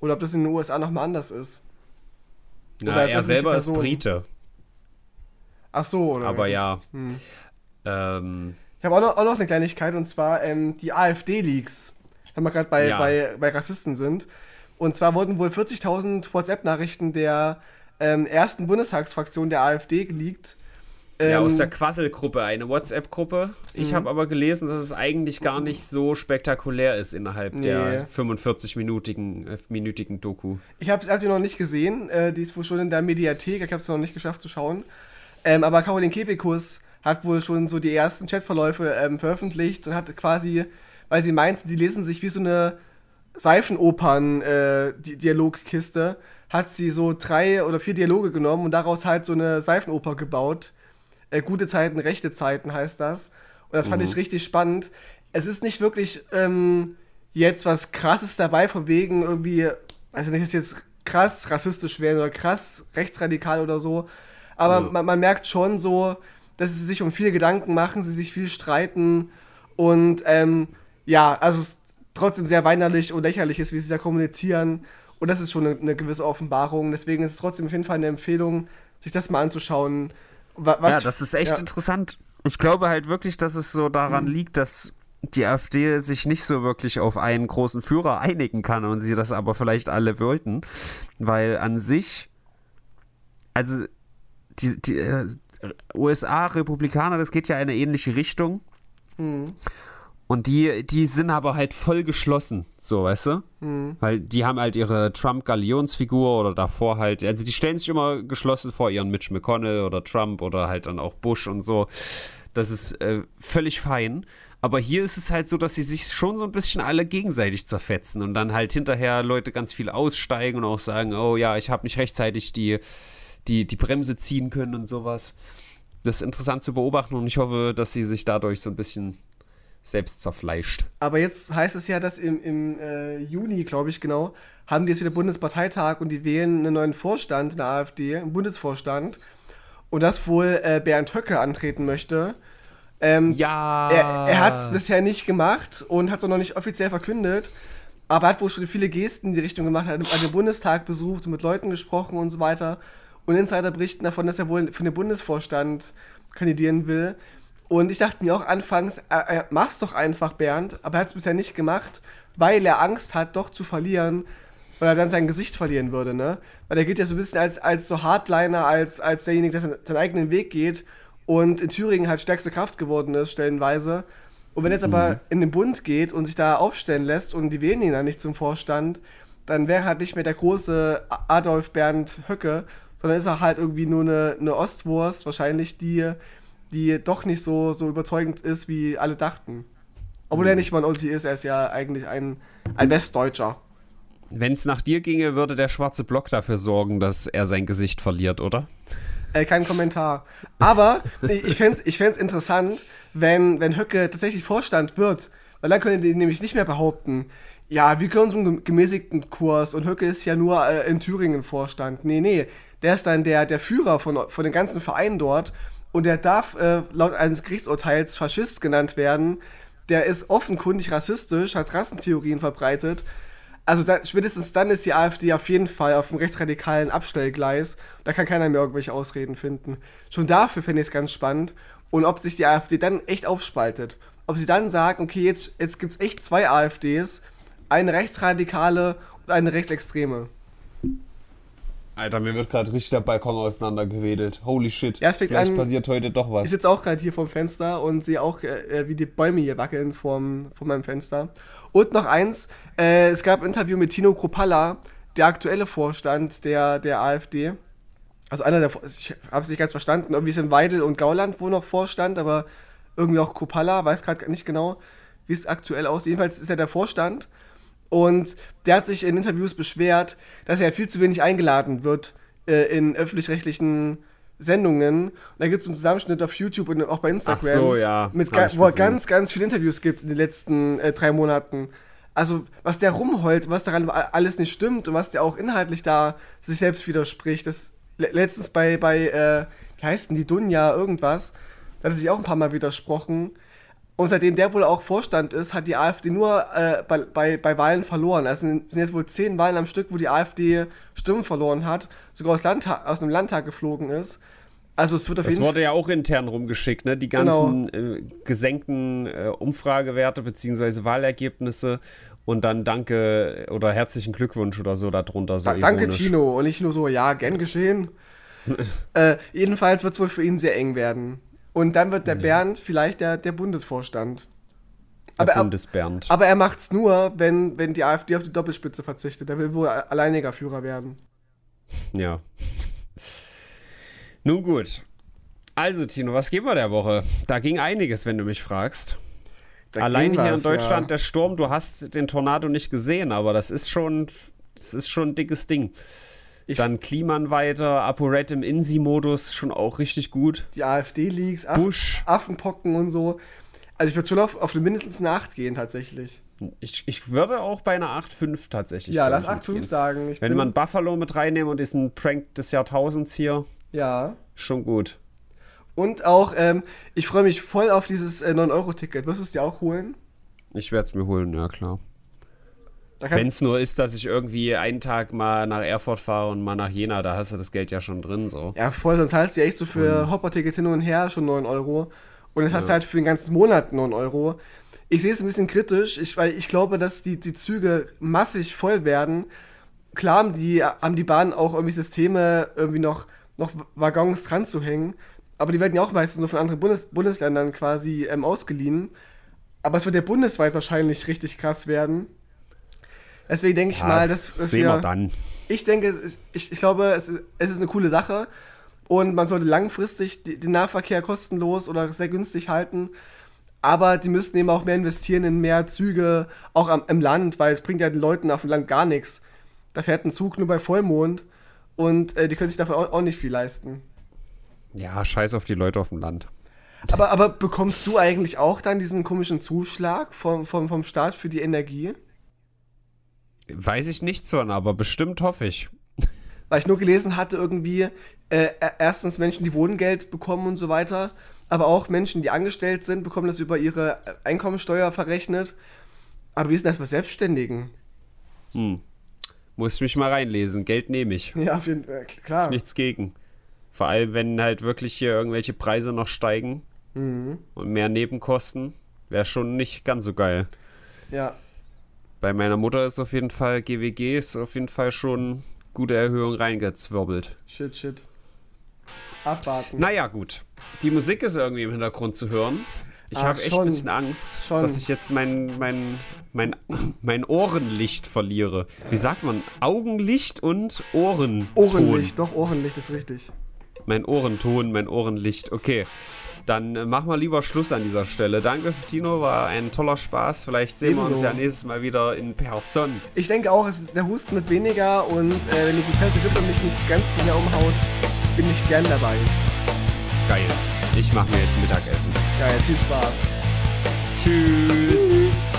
B: Oder ob das in den USA nochmal anders ist.
A: Na, er selber ist Brite.
B: Ach so, oder?
A: Aber ja. Hm. Ähm,
B: ich habe auch noch, auch noch eine Kleinigkeit und zwar ähm, die AfD-Leaks. Wenn wir gerade bei, ja. bei, bei Rassisten sind. Und zwar wurden wohl 40.000 WhatsApp-Nachrichten der ähm, ersten Bundestagsfraktion der AfD geleakt.
A: Ja, aus ähm, der Quasselgruppe, eine WhatsApp-Gruppe. Ich mhm. habe aber gelesen, dass es eigentlich gar nicht so spektakulär ist innerhalb nee. der 45-minütigen äh, minütigen Doku.
B: Ich habe hab die noch nicht gesehen, äh, die ist wohl schon in der Mediathek, ich habe es noch nicht geschafft zu schauen. Ähm, aber Caroline Kebekus hat wohl schon so die ersten Chatverläufe ähm, veröffentlicht und hat quasi, weil sie meint, die lesen sich wie so eine Seifenopern-Dialogkiste, äh, hat sie so drei oder vier Dialoge genommen und daraus halt so eine Seifenoper gebaut äh, gute Zeiten, rechte Zeiten heißt das. Und das fand mhm. ich richtig spannend. Es ist nicht wirklich ähm, jetzt was Krasses dabei, von wegen irgendwie, also nicht, dass jetzt krass rassistisch werden oder krass rechtsradikal oder so. Aber mhm. man, man, merkt schon so, dass sie sich um viele Gedanken machen, sie sich viel streiten und ähm, ja, also es trotzdem sehr weinerlich und lächerlich ist, wie sie da kommunizieren. Und das ist schon eine, eine gewisse Offenbarung. Deswegen ist es trotzdem auf jeden Fall eine Empfehlung, sich das mal anzuschauen.
A: Was, ja, das ist echt ja. interessant. Ich glaube halt wirklich, dass es so daran mhm. liegt, dass die AfD sich nicht so wirklich auf einen großen Führer einigen kann und sie das aber vielleicht alle wollten, weil an sich, also die, die äh, USA-Republikaner, das geht ja in eine ähnliche Richtung. Mhm. Und die, die sind aber halt voll geschlossen, so, weißt du? Mhm. Weil die haben halt ihre Trump-Galionsfigur oder davor halt, also die stellen sich immer geschlossen vor ihren Mitch McConnell oder Trump oder halt dann auch Bush und so. Das ist äh, völlig fein. Aber hier ist es halt so, dass sie sich schon so ein bisschen alle gegenseitig zerfetzen und dann halt hinterher Leute ganz viel aussteigen und auch sagen, oh ja, ich habe nicht rechtzeitig die, die, die Bremse ziehen können und sowas. Das ist interessant zu beobachten und ich hoffe, dass sie sich dadurch so ein bisschen selbst zerfleischt.
B: Aber jetzt heißt es ja, dass im, im äh, Juni, glaube ich genau, haben die jetzt wieder Bundesparteitag und die wählen einen neuen Vorstand in der AfD, einen Bundesvorstand. Und das wohl äh, Bernd Höcke antreten möchte. Ähm,
A: ja.
B: Er, er hat es bisher nicht gemacht und hat es auch noch nicht offiziell verkündet. Aber er hat wohl schon viele Gesten in die Richtung gemacht, hat den Bundestag besucht und mit Leuten gesprochen und so weiter. Und Insider berichten davon, dass er wohl für den Bundesvorstand kandidieren will. Und ich dachte mir auch anfangs, äh, äh, mach's doch einfach, Bernd, aber er hat es bisher nicht gemacht, weil er Angst hat, doch zu verlieren, weil er dann sein Gesicht verlieren würde, ne? Weil er geht ja so ein bisschen als, als so Hardliner, als, als derjenige, der seinen eigenen Weg geht und in Thüringen halt stärkste Kraft geworden ist, stellenweise. Und wenn er jetzt mhm. aber in den Bund geht und sich da aufstellen lässt und die wählen ihn dann nicht zum Vorstand, dann wäre er halt nicht mehr der große Adolf Bernd Höcke, sondern ist er halt irgendwie nur eine, eine Ostwurst, wahrscheinlich, die die doch nicht so, so überzeugend ist, wie alle dachten. Obwohl mhm. er nicht mal ein Ossi ist, er ist ja eigentlich ein, ein Westdeutscher.
A: Wenn es nach dir ginge, würde der schwarze Block dafür sorgen, dass er sein Gesicht verliert, oder?
B: Äh, kein Kommentar. Aber ich fände es ich interessant, wenn, wenn Höcke tatsächlich Vorstand wird. Weil dann können die nämlich nicht mehr behaupten, ja, wir können so einen gemäßigten Kurs und Höcke ist ja nur äh, in Thüringen Vorstand. Nee, nee, der ist dann der, der Führer von, von den ganzen Vereinen dort und der darf äh, laut eines Gerichtsurteils Faschist genannt werden. Der ist offenkundig rassistisch, hat Rassentheorien verbreitet. Also da, spätestens dann ist die AfD auf jeden Fall auf dem rechtsradikalen Abstellgleis. Da kann keiner mehr irgendwelche Ausreden finden. Schon dafür fände ich es ganz spannend. Und ob sich die AfD dann echt aufspaltet. Ob sie dann sagen, okay, jetzt, jetzt gibt es echt zwei AfDs, eine rechtsradikale und eine rechtsextreme.
A: Alter, mir wird gerade richtig der Balkon auseinandergewedelt. Holy shit.
B: Ja, Vielleicht
A: an, passiert heute doch was.
B: Ich sitze auch gerade hier vorm Fenster und sehe auch, äh, wie die Bäume hier wackeln vorm, vor meinem Fenster. Und noch eins, äh, es gab ein Interview mit Tino Kropalla, der aktuelle Vorstand der, der AfD. Also einer der, ich habe es nicht ganz verstanden, irgendwie sind Weidel und Gauland wo noch Vorstand, aber irgendwie auch Kropalla, weiß gerade nicht genau, wie es aktuell aussieht. Jedenfalls ist er der Vorstand und der hat sich in Interviews beschwert, dass er viel zu wenig eingeladen wird äh, in öffentlich-rechtlichen Sendungen. Und da gibt es einen Zusammenschnitt auf YouTube und auch bei Instagram. Ach
A: so, ja.
B: Mit wo er ganz, ganz viele Interviews gibt in den letzten äh, drei Monaten. Also, was der rumheult, was daran alles nicht stimmt und was der auch inhaltlich da sich selbst widerspricht. Das letztens bei, bei äh, wie heißt denn die Dunja, irgendwas, da hat er sich auch ein paar Mal widersprochen. Und seitdem der wohl auch Vorstand ist, hat die AfD nur äh, bei, bei, bei Wahlen verloren. Also sind jetzt wohl zehn Wahlen am Stück, wo die AfD Stimmen verloren hat, sogar aus, Landtag, aus einem Landtag geflogen ist. Also es wird auf
A: das
B: jeden
A: wurde ja auch intern rumgeschickt, ne? Die ganzen genau. äh, gesenkten äh, Umfragewerte bzw. Wahlergebnisse und dann danke oder herzlichen Glückwunsch oder so darunter. So
B: da, danke Tino und nicht nur so, ja, gern geschehen. äh, jedenfalls wird es wohl für ihn sehr eng werden. Und dann wird der ja. Bernd vielleicht der, der Bundesvorstand.
A: Der aber Bundesbernd.
B: Er, aber er macht's nur, wenn, wenn die AfD auf die Doppelspitze verzichtet. Er will wohl alleiniger Führer werden.
A: Ja. Nun gut. Also, Tino, was geben wir der Woche? Da ging einiges, wenn du mich fragst. Da Allein hier was, in Deutschland ja. der Sturm, du hast den Tornado nicht gesehen, aber das ist schon, das ist schon ein dickes Ding. Ich Dann Kliman weiter, ApoRed im INSI-Modus, schon auch richtig gut.
B: Die AfD-Leaks, Aff Affenpocken und so. Also ich würde schon auf, auf mindestens eine 8 gehen, tatsächlich.
A: Ich, ich würde auch bei einer 8,5 tatsächlich.
B: Ja, lass 8,5 sagen.
A: Ich Wenn man Buffalo mit reinnehmen und diesen Prank des Jahrtausends hier.
B: Ja.
A: Schon gut.
B: Und auch, ähm, ich freue mich voll auf dieses äh, 9-Euro-Ticket. Wirst du es dir auch holen?
A: Ich werde es mir holen, ja klar. Wenn es nur ist, dass ich irgendwie einen Tag mal nach Erfurt fahre und mal nach Jena, da hast du das Geld ja schon drin. So.
B: Ja, voll, sonst zahlst du ja echt so für mhm. Hopper-Ticket hin und her schon 9 Euro. Und jetzt ja. hast du halt für den ganzen Monat 9 Euro. Ich sehe es ein bisschen kritisch, ich, weil ich glaube, dass die, die Züge massig voll werden. Klar haben die, haben die Bahnen auch irgendwie Systeme, irgendwie noch noch Waggons dran zu hängen. Aber die werden ja auch meistens nur von anderen Bundes Bundesländern quasi ähm, ausgeliehen. Aber es wird ja bundesweit wahrscheinlich richtig krass werden. Deswegen denke ich ja, mal, dass, dass
A: sehen wir, wir dann.
B: Ich denke, ich, ich glaube, es ist, es ist eine coole Sache und man sollte langfristig den Nahverkehr kostenlos oder sehr günstig halten. Aber die müssten eben auch mehr investieren in mehr Züge, auch am, im Land, weil es bringt ja den Leuten auf dem Land gar nichts. Da fährt ein Zug nur bei Vollmond und äh, die können sich davon auch, auch, nicht viel leisten.
A: Ja, scheiß auf die Leute auf dem Land.
B: Aber, aber bekommst du eigentlich auch dann diesen komischen Zuschlag vom, vom, vom Staat für die Energie?
A: Weiß ich nicht so, aber bestimmt hoffe ich.
B: Weil ich nur gelesen hatte, irgendwie, äh, erstens Menschen, die Wohngeld bekommen und so weiter, aber auch Menschen, die angestellt sind, bekommen das über ihre Einkommensteuer verrechnet. Aber wie ist denn das bei Selbstständigen?
A: Hm. Muss mich mal reinlesen. Geld nehme ich.
B: Ja, auf jeden Fall, klar.
A: Nichts gegen. Vor allem, wenn halt wirklich hier irgendwelche Preise noch steigen mhm. und mehr Nebenkosten, wäre schon nicht ganz so geil.
B: Ja.
A: Bei meiner Mutter ist auf jeden Fall GWG ist auf jeden Fall schon gute Erhöhung reingezwirbelt.
B: Shit, shit. Abwarten.
A: Naja, gut. Die Musik ist irgendwie im Hintergrund zu hören. Ich habe echt ein bisschen Angst, schon. dass ich jetzt mein, mein, mein, mein Ohrenlicht verliere. Wie sagt man? Augenlicht und Ohrenton.
B: Ohrenlicht, doch, Ohrenlicht ist richtig.
A: Mein Ohrenton, mein Ohrenlicht. Okay, dann äh, machen wir lieber Schluss an dieser Stelle. Danke, Tino, war ein toller Spaß. Vielleicht sehen Ebenso. wir uns ja nächstes Mal wieder in Person.
B: Ich denke auch, der Husten wird weniger und äh, wenn die kalte Rippe mich nicht ganz sehr umhaut, bin ich gern dabei.
A: Geil. Ich mache mir jetzt Mittagessen.
B: Geil, viel Spaß.
A: Tschüss. Tschüss.